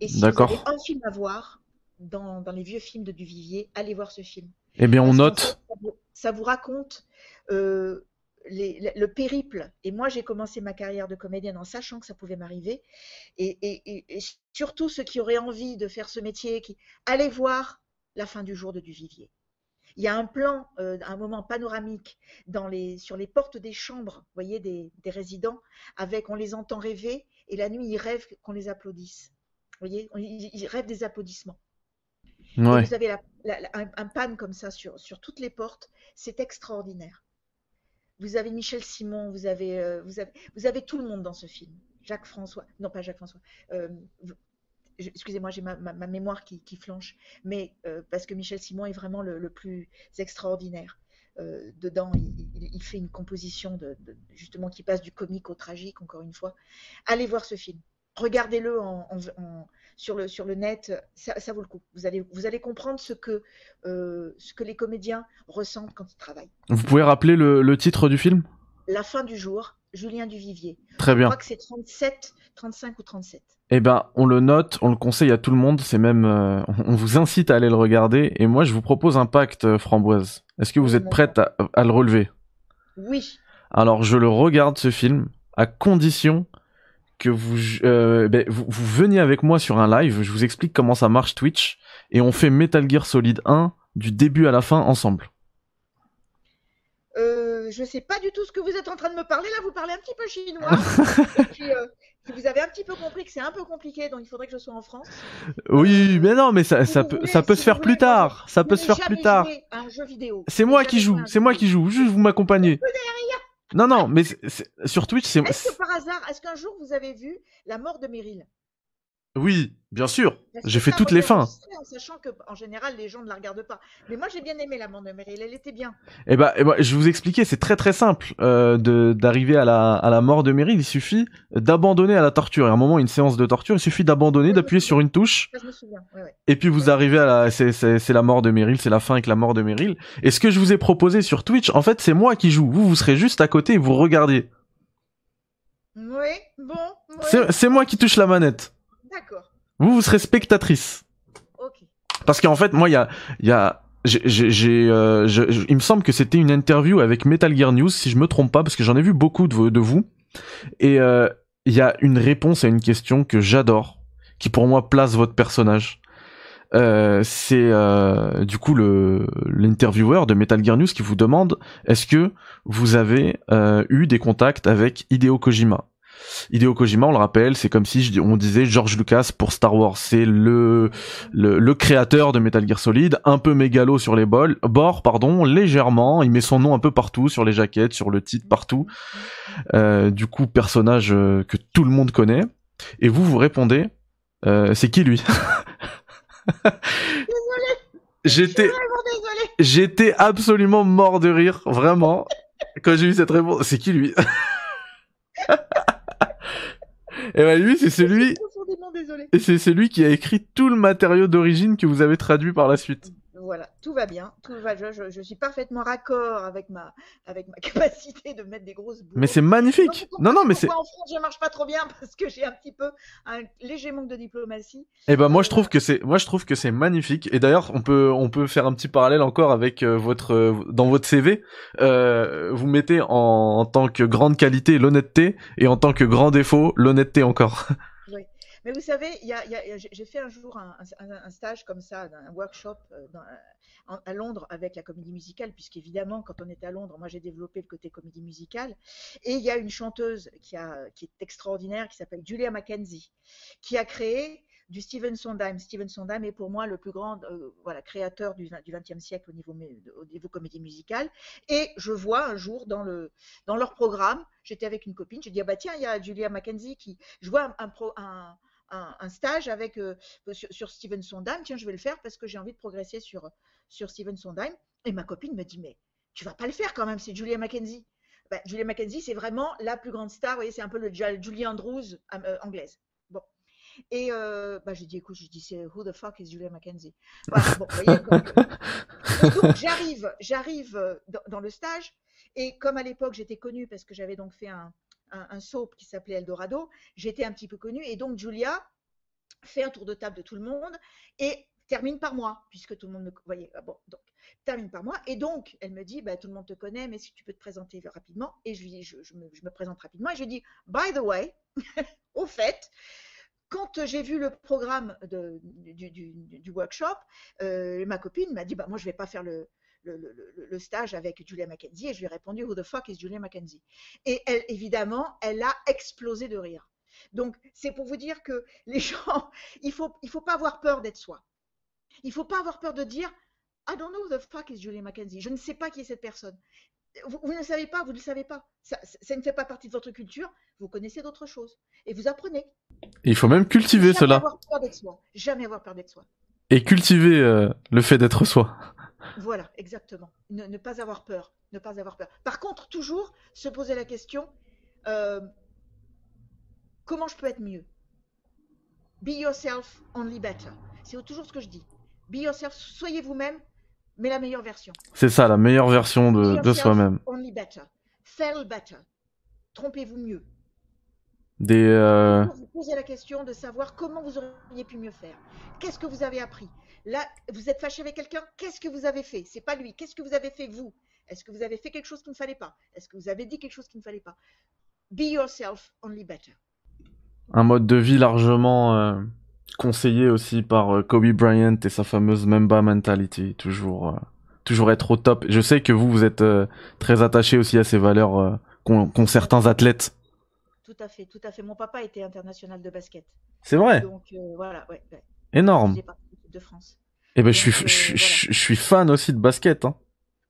Et si vous avez un film à voir dans, dans les vieux films de Duvivier, allez voir ce film. eh bien on Parce note ça ça vous raconte euh, le- le périple. Et moi, j'ai commencé ma carrière de comédienne en sachant que ça pouvait m'arriver. Et, surtout ceux qui auraient envie de faire ce métier, qui allez voir la fin du jour de Duvivier. Il y a un plan, euh, un moment panoramique sur les portes des chambres, voyez, des, résidents, avec on les entend rêver et la nuit ils rêvent qu'on les applaudisse. Voyez, ils rêvent des applaudissements. Vous avez un, un pan comme ça sur, sur toutes les portes, c'est extraordinaire. Vous avez Michel Simon, vous avez, euh, vous, avez, vous avez tout le monde dans ce film. Jacques François, non pas Jacques François, euh, excusez-moi, j'ai ma, ma- mémoire qui, qui flanche, mais euh, parce que Michel Simon est vraiment le, plus extraordinaire. Dedans, il, fait une composition de- justement qui passe du comique au tragique, encore une fois. Allez voir ce film. Regardez-le en, en- en- sur, le, sur le net, ça, ça vaut le coup. Vous allez, vous allez comprendre ce que, euh, ce que les comédiens ressentent quand ils travaillent. vous pouvez rappeler le, le titre du film? La fin du jour, Julien Duvivier. très Je bien crois que c'est 37, 35 ou 37. Eh ben, on le note, on le conseille à tout le monde. C'est même, euh, on vous incite à aller le regarder. Et moi, je vous propose un pacte, euh, framboise. Est-ce que vous êtes prête à, à le relever? Oui, Alors, je le regarde ce film à condition que vous, euh, ben, vous, vous veniez avec moi sur un live. Je vous explique comment ça marche Twitch et on fait Metal Gear Solid 1 du début à la fin ensemble. euh, je ne sais pas du tout ce que vous êtes en train de me parler. Là, vous parlez un petit peu chinois. Et puis, euh, si vous avez un petit peu compris que c'est un peu compliqué, donc il faudrait que je sois en France. Oui, mais non, mais ça, Si ça vous peut, voulez- ça peut si se faire plus tard. Ça peut se faire plus tard. C'est moi qui joue, c'est moi qui joue. Juste vous m'accompagnez. Non, non, mais c'est- c'est- sur Twitch, c'est. Est-ce que par hasard, est-ce qu'un jour vous avez vu la mort de Meryl? Oui, bien sûr. J'ai fait toutes les fins. En sachant que, en général, les gens ne la regardent pas. Mais moi, j'ai bien aimé la mort de Meryl. Elle était bien. Eh ben, eh ben, je vais vous expliquer, c'est très très simple euh, de d'arriver à la à la mort de Meryl. Il suffit d'abandonner à la torture. Et à un moment, une séance de torture, il suffit d'abandonner, Oui, d'appuyer sur une touche, Ça, je me souviens. Ouais, ouais. et puis vous arrivez à la. C'est la mort de Meryl, c'est la fin avec la mort de Meryl. Et ce que je vous ai proposé sur Twitch, en fait, c'est moi qui joue. Vous, vous serez juste à côté et vous regardez. Oui, bon. c'est moi qui touche la manette. D'accord. Vous, vous serez spectatrice. Ok. Parce qu'en fait, moi, il y a, il y a, j'ai, euh, il me semble que c'était une interview avec Metal Gear News, si je me trompe pas, parce que j'en ai vu beaucoup de, de vous. Et euh, il y a une réponse à une question que j'adore, qui pour moi place votre personnage. Euh, c'est euh, du coup le l'intervieweur de Metal Gear News qui vous demande est-ce que vous avez euh, eu des contacts avec Hideo Kojima? Hideo Kojima, on le rappelle, c'est comme si on disait George Lucas pour Star Wars. C'est le, le le créateur de Metal Gear Solid, un peu mégalo sur les bols, bords, pardon, légèrement. Il met son nom un peu partout, sur les jaquettes, sur le titre, partout. Euh, du coup, personnage euh, que tout le monde connaît. Et vous, vous répondez Euh, c'est qui lui? J'étais, j'étais absolument mort de rire, vraiment, quand j'ai eu cette réponse. C'est qui lui? Et ben lui, c'est celui, et c'est celui qui a écrit tout le matériau d'origine que vous avez traduit par la suite. Voilà, tout va bien, tout va. Je, je- je suis parfaitement raccord avec ma, avec ma capacité de mettre des grosses boules. Mais c'est magnifique. Non, non, mais c'est. En France, je marche pas trop bien parce que j'ai un petit peu un léger manque de diplomatie. Eh ben moi je trouve que c'est, moi je trouve que c'est magnifique. Et d'ailleurs, on peut, on peut faire un petit parallèle encore avec euh, votre, euh, dans votre CV, euh, vous mettez en, en tant que grande qualité l'honnêteté et en tant que grand défaut l'honnêteté encore. Mais vous savez, j'ai fait un jour un, stage comme ça, un workshop euh, en- à Londres avec la comédie musicale, puisqu'évidemment, quand on était à Londres, moi j'ai développé le côté comédie musicale. Et il y a une chanteuse qui, est extraordinaire, qui s'appelle Julia Mackenzie, qui a créé du Stephen Sondheim. Stephen Sondheim est pour moi le plus grand euh, créateur du XXe siècle au niveau, au niveau comédie musicale. Et je vois un jour dans, le, dans leur programme, j'étais avec une copine, j'ai dit, ah bah tiens, il y a Julia Mackenzie qui, je vois un- un, stage avec, euh, sur, sur Steven Sondheim, tiens, je vais le faire parce que j'ai envie de progresser sur, sur Steven Sondheim. Et ma copine me dit, mais tu vas pas le faire quand même, c'est Julia Mackenzie. Ben, Julia Mackenzie, c'est vraiment la plus grande star, vous voyez, c'est un peu le Ju- Julie Andrews euh, anglaise. Bon. Et euh, bah, j'ai dit, écoute, je dis, c'est Who the fuck is Julia Mackenzie Voilà, bon, donc j'arrive, j'arrive euh, dans le stage, et comme à l'époque j'étais connue parce que j'avais donc fait un, un, soap qui s'appelait Eldorado, j'étais un petit peu connue, et donc Julia fait un tour de table de tout le monde et termine par moi, puisque tout le monde me voyait. Ah Bon, donc termine par moi, et donc elle me dit, bah, tout le monde te connaît, mais si tu peux te présenter rapidement, et je me, présente rapidement, et je lui dis, by the way, au fait, quand j'ai vu le programme du, workshop, euh, ma copine m'a dit bah, Moi, je ne vais pas faire le, le, le, le, stage avec Julia Mackenzie. Et je lui ai répondu Who the fuck is Julia Mackenzie? Et elle, évidemment, elle a explosé de rire. Donc, c'est pour vous dire que les gens, il ne faut, il faut pas avoir peur d'être soi. Il ne faut pas avoir peur de dire I don't know who the fuck is Julia Mackenzie. Je ne sais pas qui est cette personne. Vous, vous, ne savez pas, vous ne le savez pas. Ça, ça, ne fait pas partie de votre culture. Vous connaissez d'autres choses. Et vous apprenez. Il faut même cultiver Jamais cela. Avoir peur d'être soi. Jamais avoir peur d'être soi. Et cultiver euh, le fait d'être soi. Voilà, exactement. Ne, ne, pas avoir peur. Ne pas avoir peur. Par contre, toujours se poser la question euh, comment je peux être mieux? Be yourself, only better. C'est toujours ce que je dis. Be yourself, soyez vous-même, mais la meilleure version. C'est ça, la meilleure version de, de soi-même. Only better. Fail better. Trompez-vous mieux. Des. Euh... Vous posez la question de savoir comment vous auriez pu mieux faire. Qu'est-ce que vous avez appris? Là, vous êtes fâché avec quelqu'un. Qu'est-ce que vous avez fait? C'est pas lui. Qu'est-ce que vous avez fait vous? Est-ce que vous avez fait quelque chose qu'il ne fallait pas? Est-ce que vous avez dit quelque chose qu'il ne fallait pas? Be yourself, only better. Un mode de vie largement euh, conseillé aussi par euh, Kobe Bryant et sa fameuse Mamba mentality, toujours, euh, toujours être au top. Je sais que vous, vous êtes très attaché aussi à ces valeurs qu'ont qu certains athlètes. Tout à fait, tout à fait. Mon papa était international de basket. C'est vrai? Donc euh, voilà, ouais, ouais. Énorme. De France. Et ben, donc, je suis, je, voilà. je, suis fan aussi de basket. Hein.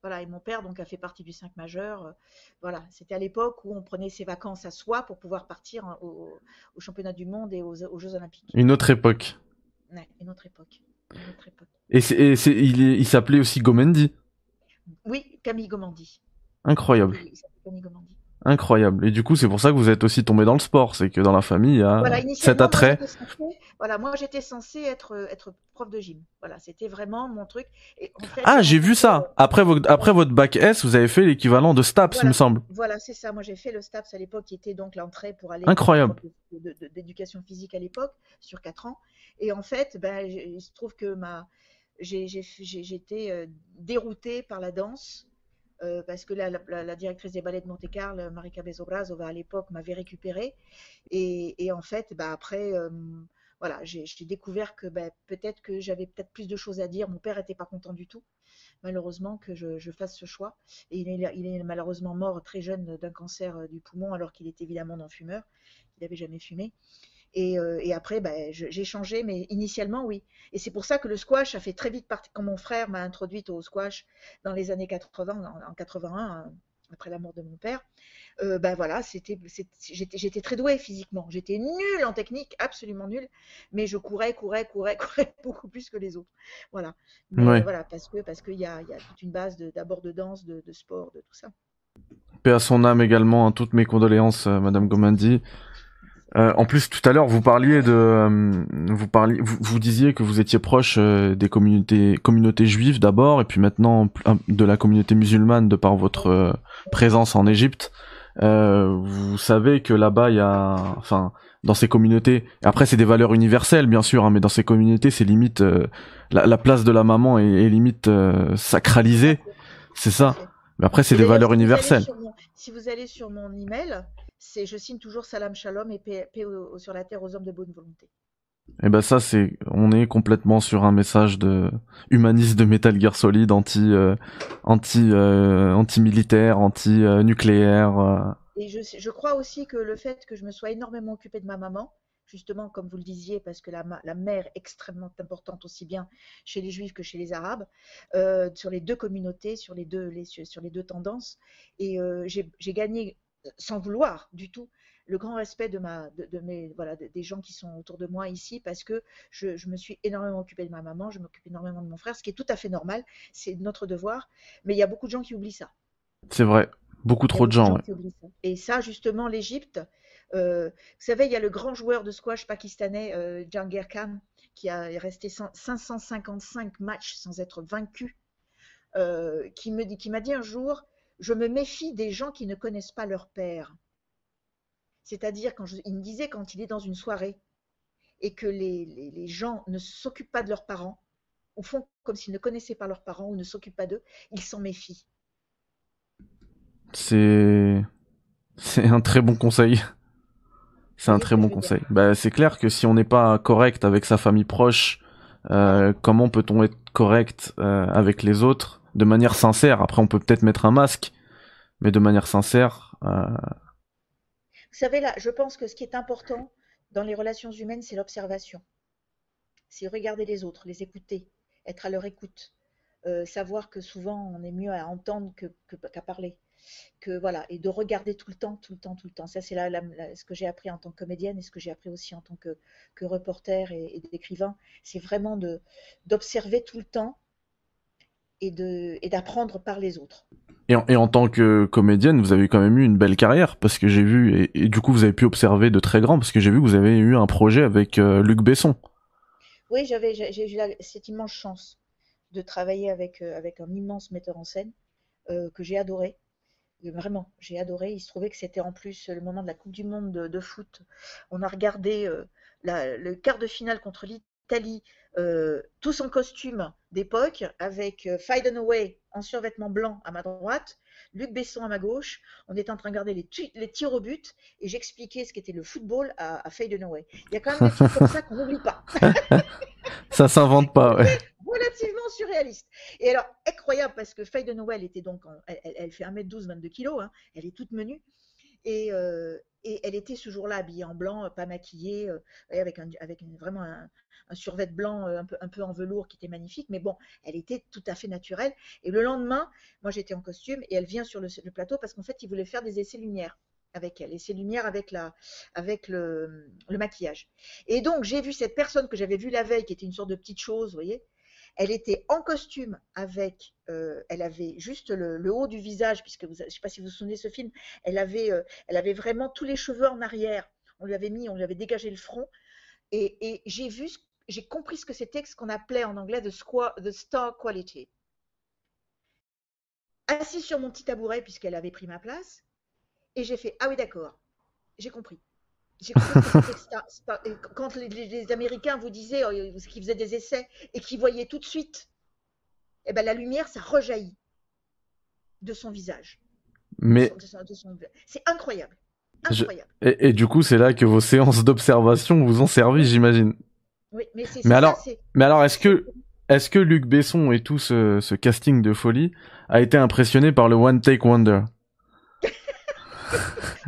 Voilà, et mon père donc a fait partie du 5 majeur. Voilà, c'était à l'époque où on prenait ses vacances à soi pour pouvoir partir au, au championnat du monde et aux, aux, Jeux Olympiques. Une autre époque. Ouais, une autre époque. Une autre époque. Et, et il, il s'appelait aussi Gomendi. Oui, Camille Gomandi. Incroyable. Il Camille Gomandi. Incroyable. Et du coup, c'est pour ça que vous êtes aussi tombé dans le sport. C'est que dans la famille, il y a voilà, cet attrait. Moi, censée, voilà, moi j'étais censée être, être prof de gym. Voilà, c'était vraiment mon truc. Et en fait, ah, j'ai vu ça. Après, votre, après votre bac S, vous avez fait l'équivalent de STAPS, voilà. il me semble. Voilà, c'est ça. Moi, j'ai fait le STAPS à l'époque, qui était donc l'entrée pour aller. Incroyable. D'éducation physique à l'époque, sur 4 ans. Et en fait, ben, il se trouve que ma. J'ai été euh, déroutée par la danse. Euh, parce que la, la, directrice des ballets de Monte-Carlo, Marika Bezobrazova, à l'époque, m'avait récupérée. Et, en fait, bah, après, euh, voilà, j'ai découvert que bah, peut-être que j'avais peut-être plus de choses à dire. Mon père n'était pas content du tout, malheureusement, que je, fasse ce choix. Et il est, il est malheureusement mort très jeune d'un cancer euh, du poumon, alors qu'il était évidemment non-fumeur. Il n'avait jamais fumé. Et, euh, et, après, bah, j'ai changé, mais initialement, oui. Et c'est pour ça que le squash a fait très vite partie. Quand mon frère m'a introduite au squash dans les années 80, en, en 81, après la mort de mon père, euh, ben voilà, c'était, j'étais, très douée physiquement. J'étais nulle en technique, absolument nulle, mais je courais, courais, courais, courais beaucoup plus que les autres. Voilà. Mais voilà, parce que parce qu'il y a, y a toute une base d'abord de danse, de, de, sport, de tout ça. Paix à son âme également, hein, toutes mes condoléances, euh, Madame Gomandi. Euh, en plus, tout à l'heure, vous parliez de, euh, vous parliez, vous, vous, disiez que vous étiez proche euh, des communautés, communautés juives d'abord, et puis maintenant de la communauté musulmane de par votre présence en Égypte. vous savez que là-bas, il y a, enfin, dans ces communautés, après c'est des valeurs universelles bien sûr, hein, mais dans ces communautés, c'est limite la, la, place de la maman est, est limite sacralisée, c'est ça. Mais après, c'est des valeurs universelles. si vous allez sur mon email, c'est je signe toujours salam shalom et paix, sur la terre aux hommes de bonne volonté. Et eh ben ça c'est on est complètement sur un message de humaniste de Metal Gear Solid anti euh, anti euh, anti militaire anti nucléaire. Euh. Et je, je crois aussi que le fait que je me sois énormément occupée de ma maman, justement comme vous le disiez, parce que la, la mère est extrêmement importante aussi bien chez les juifs que chez les arabes, sur les deux communautés, sur les deux, les, sur les deux tendances. Et j'ai gagné sans vouloir du tout le grand respect de ma de, mes voilà des gens qui sont autour de moi ici parce que je, me suis énormément occupée de ma maman je m'occupe énormément de mon frère ce qui est tout à fait normal c'est notre devoir mais il y a beaucoup de gens qui oublient ça. C'est vrai beaucoup trop de gens, et ça justement l'Égypte euh, vous savez il y a le grand joueur de squash pakistanais euh, Jangir Khan qui a resté 555 matchs sans être vaincu euh, qui me dit qui m'a dit un jour je me méfie des gens qui ne connaissent pas leur père. C'est-à-dire, quand il me disait quand il est dans une soirée et que les, gens ne s'occupent pas de leurs parents, ou font comme s'ils ne connaissaient pas leurs parents ou ne s'occupent pas d'eux, ils s'en méfient. C'est c'est un très bon conseil. C'est un très bon conseil. Bah, c'est clair que si on n'est pas correct avec sa famille proche, euh, comment peut-on être correct euh, avec les autres? De manière sincère. Après, on peut peut-être mettre un masque, mais de manière sincère. Euh, Vous savez, là, je pense que ce qui est important dans les relations humaines, c'est l'observation. C'est regarder les autres, les écouter, être à leur écoute. Euh, savoir que souvent on est mieux à entendre qu'à parler. Que voilà, et de regarder tout le temps, tout le temps, tout le temps. Ça, c'est là, ce que j'ai appris en tant que comédienne et ce que j'ai appris aussi en tant que, reporter et, et d'écrivain. C'est vraiment d'observer tout le temps et d'apprendre par les autres. Et en, et en, tant que comédienne, vous avez quand même eu une belle carrière parce que j'ai vu et, du coup vous avez pu observer de très grands parce que j'ai vu que vous avez eu un projet avec euh, Luc Besson. Oui, j'avais j'ai eu cette immense chance de travailler avec euh, avec un immense metteur en scène euh, que j'ai adoré. Vraiment, j'ai adoré. Il se trouvait que c'était en plus le moment de la Coupe du Monde de, foot. On a regardé la, le quart de finale contre l'Italie euh, tous en costume d'époque, avec euh, Away en survêtement blanc à ma droite, Luc Besson à ma gauche. On était en train de regarder les, les tirs au but et j'expliquais ce qu'était le football à, à Away. Il y a quand même des trucs comme ça qu'on n'oublie pas. ça s'invente pas, ouais. Relativement surréaliste. Et alors, incroyable parce que Away elle était donc, elle, fait 1m12, 22 kg, hein. elle est toute menue. Et, euh, et elle était ce jour-là habillée en blanc, pas maquillée, euh, avec, un, avec vraiment un, un survêt blanc euh, un peu, un peu en velours qui était magnifique, mais bon, elle était tout à fait naturelle. Et le lendemain, moi j'étais en costume et elle vient sur le, plateau parce qu'en fait, il voulait faire des essais lumière avec elle, essais lumière avec, la, avec le, maquillage. Et donc, j'ai vu cette personne que j'avais vue la veille, qui était une sorte de petite chose, vous voyez, elle était en costume avec, euh, elle avait juste le, haut du visage, puisque je ne sais pas si vous vous souvenez de ce film, elle avait, euh, elle avait vraiment tous les cheveux en arrière. On lui avait mis, on lui avait dégagé le front. Et, j'ai vu j'ai compris ce que c'était ce qu'on appelait en anglais the, the star quality. Assis sur mon petit tabouret, puisqu'elle avait pris ma place, et j'ai fait Ah oui, d'accord, j'ai compris. Quand les, Américains vous disaient euh, qu'ils faisaient des essais et qu'ils voyaient tout de suite, eh ben, la lumière, ça rejaillit de son visage. Mais c'est incroyable. incroyable. Et, et, du coup, c'est là que vos séances d'observation vous ont servi, j'imagine mais, alors, mais alors, est-ce que, est-ce que Luc Besson et tout ce, casting de folie a été impressionné par le One Take Wonder?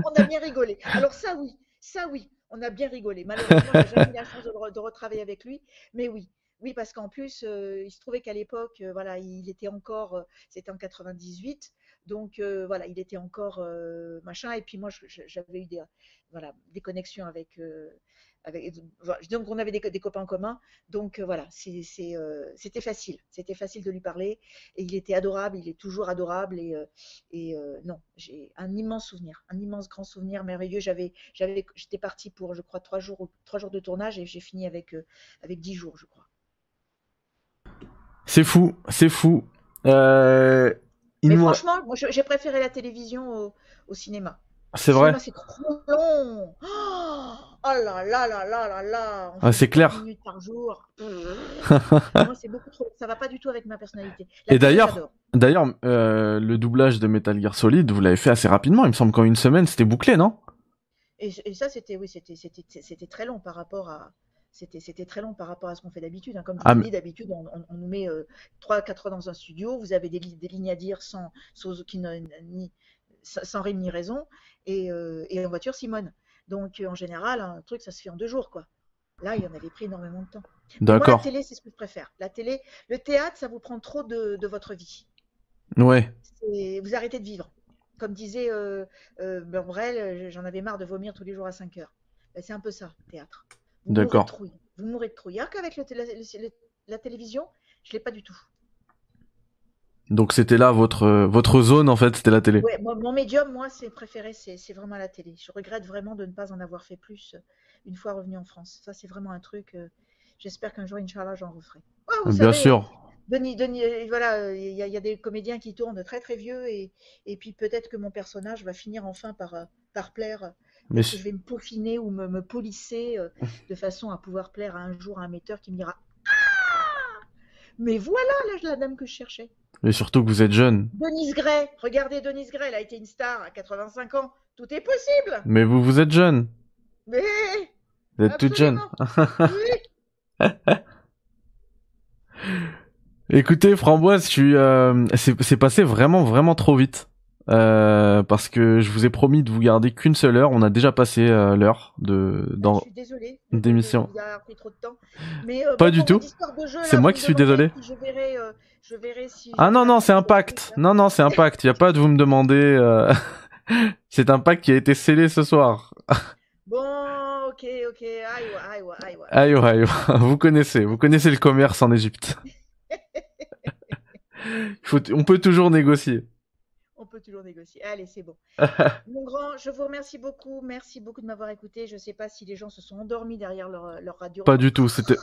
On a bien rigolé. Alors ça oui, ça oui, on a bien rigolé. Malheureusement, j'ai jamais eu la chance de, retravailler avec lui, mais oui. Oui, parce qu'en plus, euh, il se trouvait qu'à l'époque, euh, voilà, il était encore, euh, c'était en 98, Donc voilà, il était encore machin. Et puis moi, j'avais eu des, voilà, des connexions avec. Avec donc on avait des, des copains en commun. Donc euh, voilà, euh, c'était facile. C'était facile de lui parler. Et il était adorable, il est toujours adorable. Et, euh, et non, j'ai un immense souvenir, un immense grand souvenir merveilleux. J'avais, j'étais partie pour, je crois, trois jours, ou- trois jours de tournage et j'ai fini avec, avec dix jours, je crois. C'est fou, c'est fou. Mais franchement, moi, je- j'ai préféré la télévision au, au cinéma. C'est vrai. c'est trop long. Oh, oh là là là là là là. Ah, c'est 30 clair. minutes par jour. Moi, c'est beaucoup trop. Ça va pas du tout avec ma personnalité. La Et d'ailleurs-. D'ailleurs, euh, le doublage de Metal Gear Solid, vous l'avez fait assez rapidement. Il me semble qu'en une semaine, c'était bouclé, non? Et, et ça, c'était oui, c'était très long par rapport à. C'était très long par rapport à ce qu'on fait d'habitude. hein. Comme je Ah, vous dis, d'habitude, on, on- on nous met euh, 3-4 heures dans un studio. Vous avez des, li- des lignes à dire sans, sans, rime ni raison. Et, euh, et en voiture, Simone. Donc, euh, en général, un truc, ça se fait en deux jours, quoi. Là, il en avait pris énormément de temps. Moi, la D'accord. télé, c'est ce que je préfère. La télé, le théâtre, ça vous prend trop de, de votre vie. Ouais. Vous arrêtez de vivre. Comme disait euh, euh, Brel, euh, j'en avais marre de vomir tous les jours à 5 heures. Ben, c'est un peu ça, le théâtre. Vous mourrez de D'accord. trouille. Vous mourrez de trouille. Alors qu'avec le télé- le- le- la télévision, je l'ai pas du tout. Donc c'était là votre votre zone en fait, c'était la télé. Ouais, mon médium, moi, c'est préféré, c'est vraiment la télé. Je regrette vraiment de ne pas en avoir fait plus euh, une fois revenu en France. Ça, c'est vraiment un truc. euh, J'espère qu'un jour, Inch'Allah, j'en referai. Vous Bien savez, sûr. Denis, Denis, euh, voilà, il y, y a des comédiens qui tournent très très vieux et, et puis peut-être que mon personnage va finir enfin par, par plaire, Mais je vais me peaufiner ou me, me polisser euh, de façon à pouvoir plaire à un jour à un metteur qui me dira Ah Mais voilà la, la dame que je cherchais. Mais surtout que vous êtes jeune. Denise Gray, regardez Denise Gray, elle a été une star à 85 ans. Tout est possible Mais vous vous êtes jeune. Mais Vous êtes toute jeune. oui Écoutez, Framboise, je suis, euh, c'est passé vraiment, vraiment trop vite. Euh, parce que je vous ai promis de vous garder qu'une seule heure. On a déjà passé euh, l'heure de Je dans. suis d'émission. de vous avoir pris trop de temps. Mais, euh, Pas bon, du tout. C'est moi qui suis désolé. si Je verrai, euh, je verrai si. Ah non non, c'est un pacte. Non non, c'est un pacte. Il y a pas de vous me demander. c'est un pacte qui a été scellé ce soir. Bon, ok, ok. Aïe, ouais, aïe, ouais, aïe, ouais. Aïe aïe, aïe. vous connaissez, vous connaissez le commerce en Égypte. Faut, on peut toujours négocier. Toujours négocier. Allez, c'est bon. Mon grand, je vous remercie beaucoup. Merci beaucoup de m'avoir écouté. Je sais pas si les gens se sont endormis derrière leur, leur radio. Pas du tout. C'était,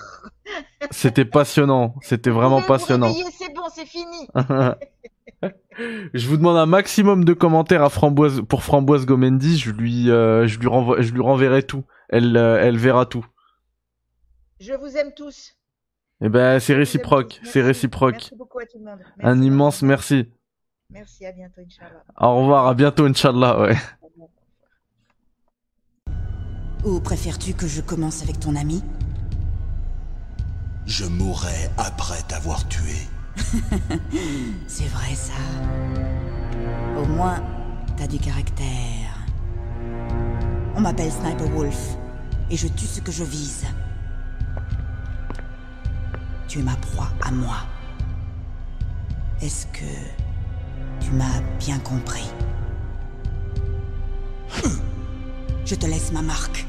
c'était passionnant. C'était vraiment Vous pouvez vous passionnant. C'est bon, c'est fini. je vous demande un maximum de commentaires à Framboise pour Framboise Gomendi. Je lui, euh, je lui renvoie, je lui renverrai tout. Elle, euh, elle verra tout. Je vous aime tous. Eh ben, c'est réciproque. C'est réciproque. Merci beaucoup à tout le monde. Un immense merci. Merci, à bientôt, Inch'Allah. Au revoir. À bientôt, Inch'Allah. Ouais. Ou préfères-tu que je commence avec ton ami? Je mourrai après t'avoir tué. C'est vrai ça. Au moins, t'as du caractère. On m'appelle Sniper Wolf et je tue ce que je vise. Tu es ma proie à moi. Est-ce que tu m'as bien compris Je te laisse ma marque.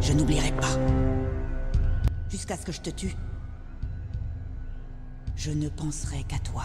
Je n'oublierai pas. Jusqu'à ce que je te tue. Je ne penserai qu'à toi.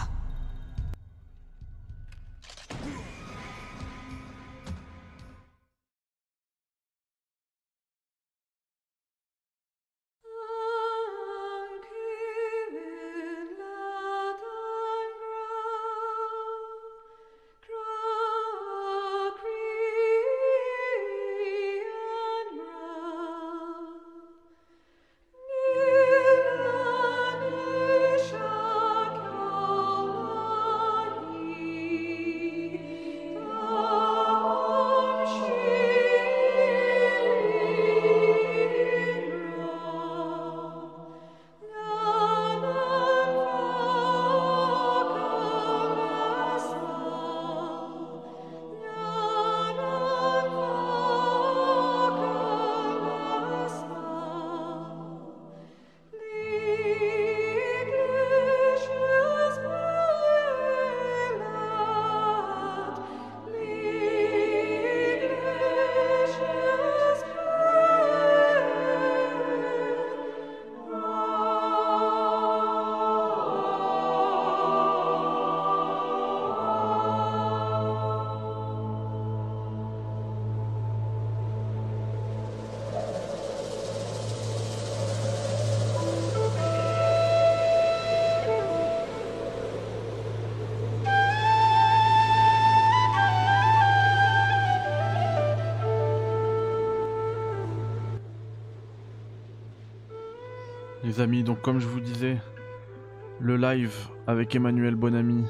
Donc comme je vous disais, le live avec Emmanuel Bonamy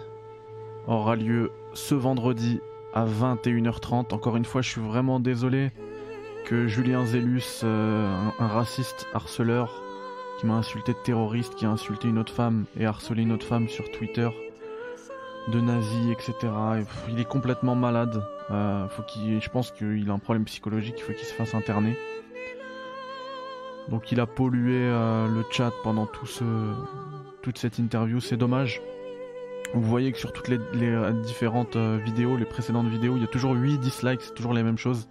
aura lieu ce vendredi à 21h30. Encore une fois, je suis vraiment désolé que Julien Zélus, euh, un, raciste harceleur, qui m'a insulté de terroriste, qui a insulté une autre femme et harcelé une autre femme sur Twitter, de nazi, etc. Il est complètement malade. Euh, je pense qu'il a un problème psychologique, il faut qu'il se fasse interner. Donc il a pollué euh, le chat pendant tout ce, toute cette interview, c'est dommage. Vous voyez que sur toutes les, euh, différentes euh, vidéos, les précédentes vidéos, il y a toujours 8 dislikes, c'est toujours les mêmes choses.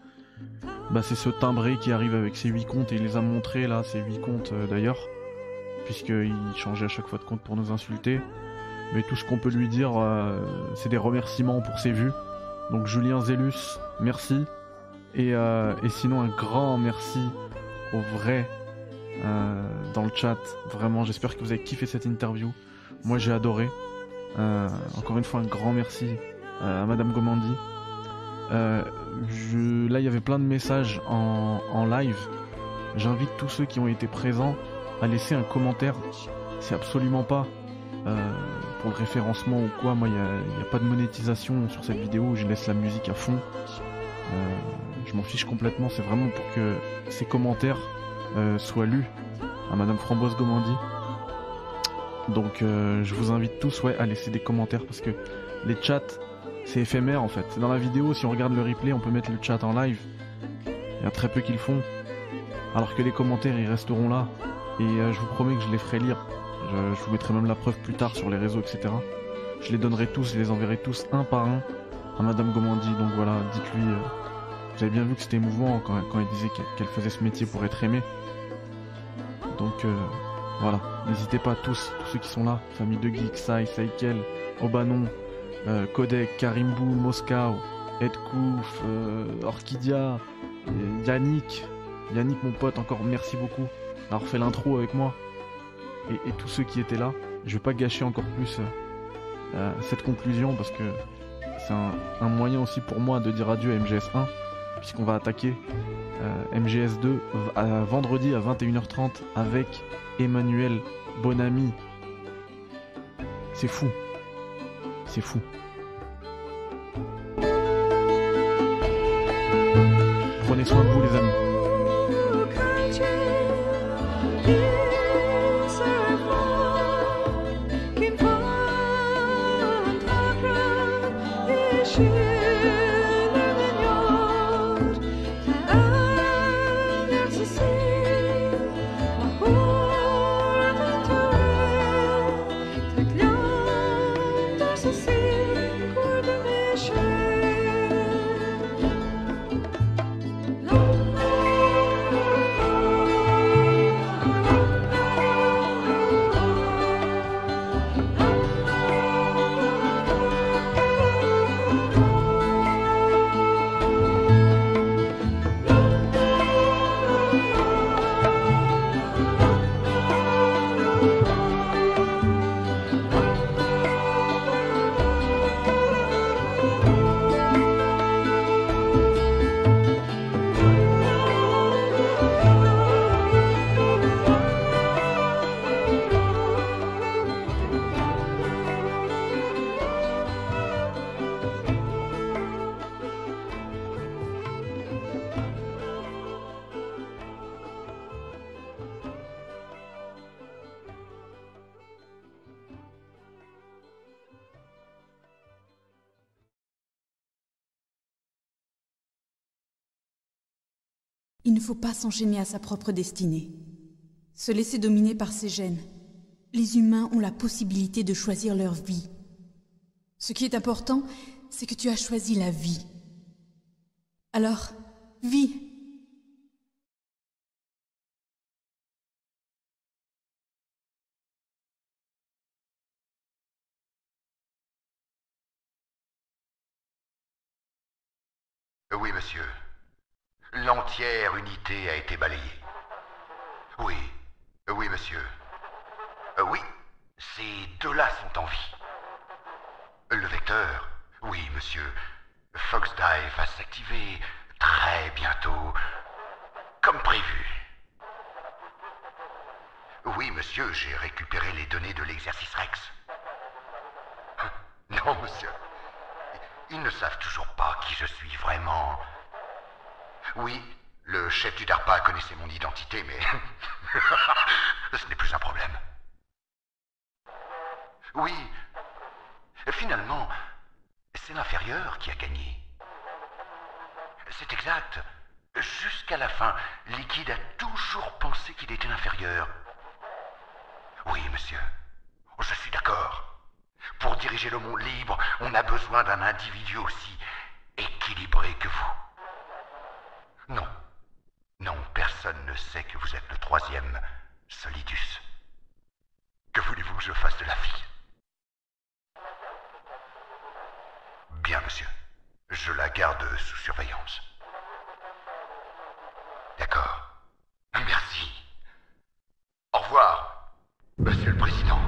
Bah c'est ce timbré qui arrive avec ses 8 comptes et il les a montrés là, ces 8 comptes d'ailleurs. Puisqu'il changeait à chaque fois de compte pour nous insulter. Mais tout ce qu'on peut lui dire, c'est des remerciements pour ses vues. Donc Julien Zélus, merci. Et, et sinon un grand merci aux vrais euh, dans le chat. Vraiment, j'espère que vous avez kiffé cette interview. Moi j'ai adoré. Euh, encore une fois, un grand merci euh, à Madame Gomandi. Là, il y avait plein de messages en, en live. J'invite tous ceux qui ont été présents à laisser un commentaire. C'est absolument pas pour le référencement ou quoi. Moi, il n'y a, pas de monétisation sur cette vidéo. Je laisse la musique à fond. Je m'en fiche complètement. C'est vraiment pour que ces commentaires euh, soient lus à Madame Framboise Gomandi. Donc euh, je vous invite tous ouais, à laisser des commentaires parce que les chats c'est éphémère en fait. Dans la vidéo, si on regarde le replay, on peut mettre le chat en live. Il y a très peu qui le font. Alors que les commentaires ils resteront là. Et euh, je vous promets que je les ferai lire. Je, vous mettrai même la preuve plus tard sur les réseaux, etc. Je les donnerai tous, je les enverrai tous un par un à Madame Gomandi. Donc voilà, dites-lui. Vous avez bien vu que c'était émouvant quand, quand elle disait qu'elle qu faisait ce métier pour être aimée. Donc euh, voilà, n'hésitez pas tous, tous ceux qui sont là, famille de geeks, Sai, Saikel, Obanon, euh, Kodek, Karimbu, Moscow, Edkouf, euh, Orchidia, Yannick, Yannick mon pote, encore merci beaucoup d'avoir fait l'intro avec moi, et, tous ceux qui étaient là. Je vais pas gâcher encore plus euh, cette conclusion parce que c'est un, moyen aussi pour moi de dire adieu à MGS1 puisqu'on va attaquer euh, MGS2 à, vendredi à 21h30 avec Emmanuel Bonami. C'est fou. C'est fou. Prenez soin de vous les amis. Ne faut pas s'enchaîner à sa propre destinée. Se laisser dominer par ses gènes. Les humains ont la possibilité de choisir leur vie. Ce qui est important, c'est que tu as choisi la vie. Alors, vis. Oui, monsieur. L'entière unité a été balayée. Oui, oui, monsieur. Euh, oui, ces deux-là sont en vie. Le vecteur, oui, monsieur. Foxdive va s'activer très bientôt, comme prévu. Oui, monsieur, j'ai récupéré les données de l'exercice Rex. Non, monsieur. Ils ne savent toujours pas qui je suis vraiment. Oui, le chef du DARPA connaissait mon identité, mais ce n'est plus un problème. Oui, finalement, c'est l'inférieur qui a gagné. C'est exact. Jusqu'à la fin, Liquide a toujours pensé qu'il était l'inférieur. Oui, monsieur. Je suis d'accord. Pour diriger le monde libre, on a besoin d'un individu aussi équilibré que vous. Non. Non, personne ne sait que vous êtes le troisième Solidus. Que voulez-vous que je fasse de la fille Bien, monsieur. Je la garde sous surveillance. D'accord. Merci. Au revoir, monsieur le président.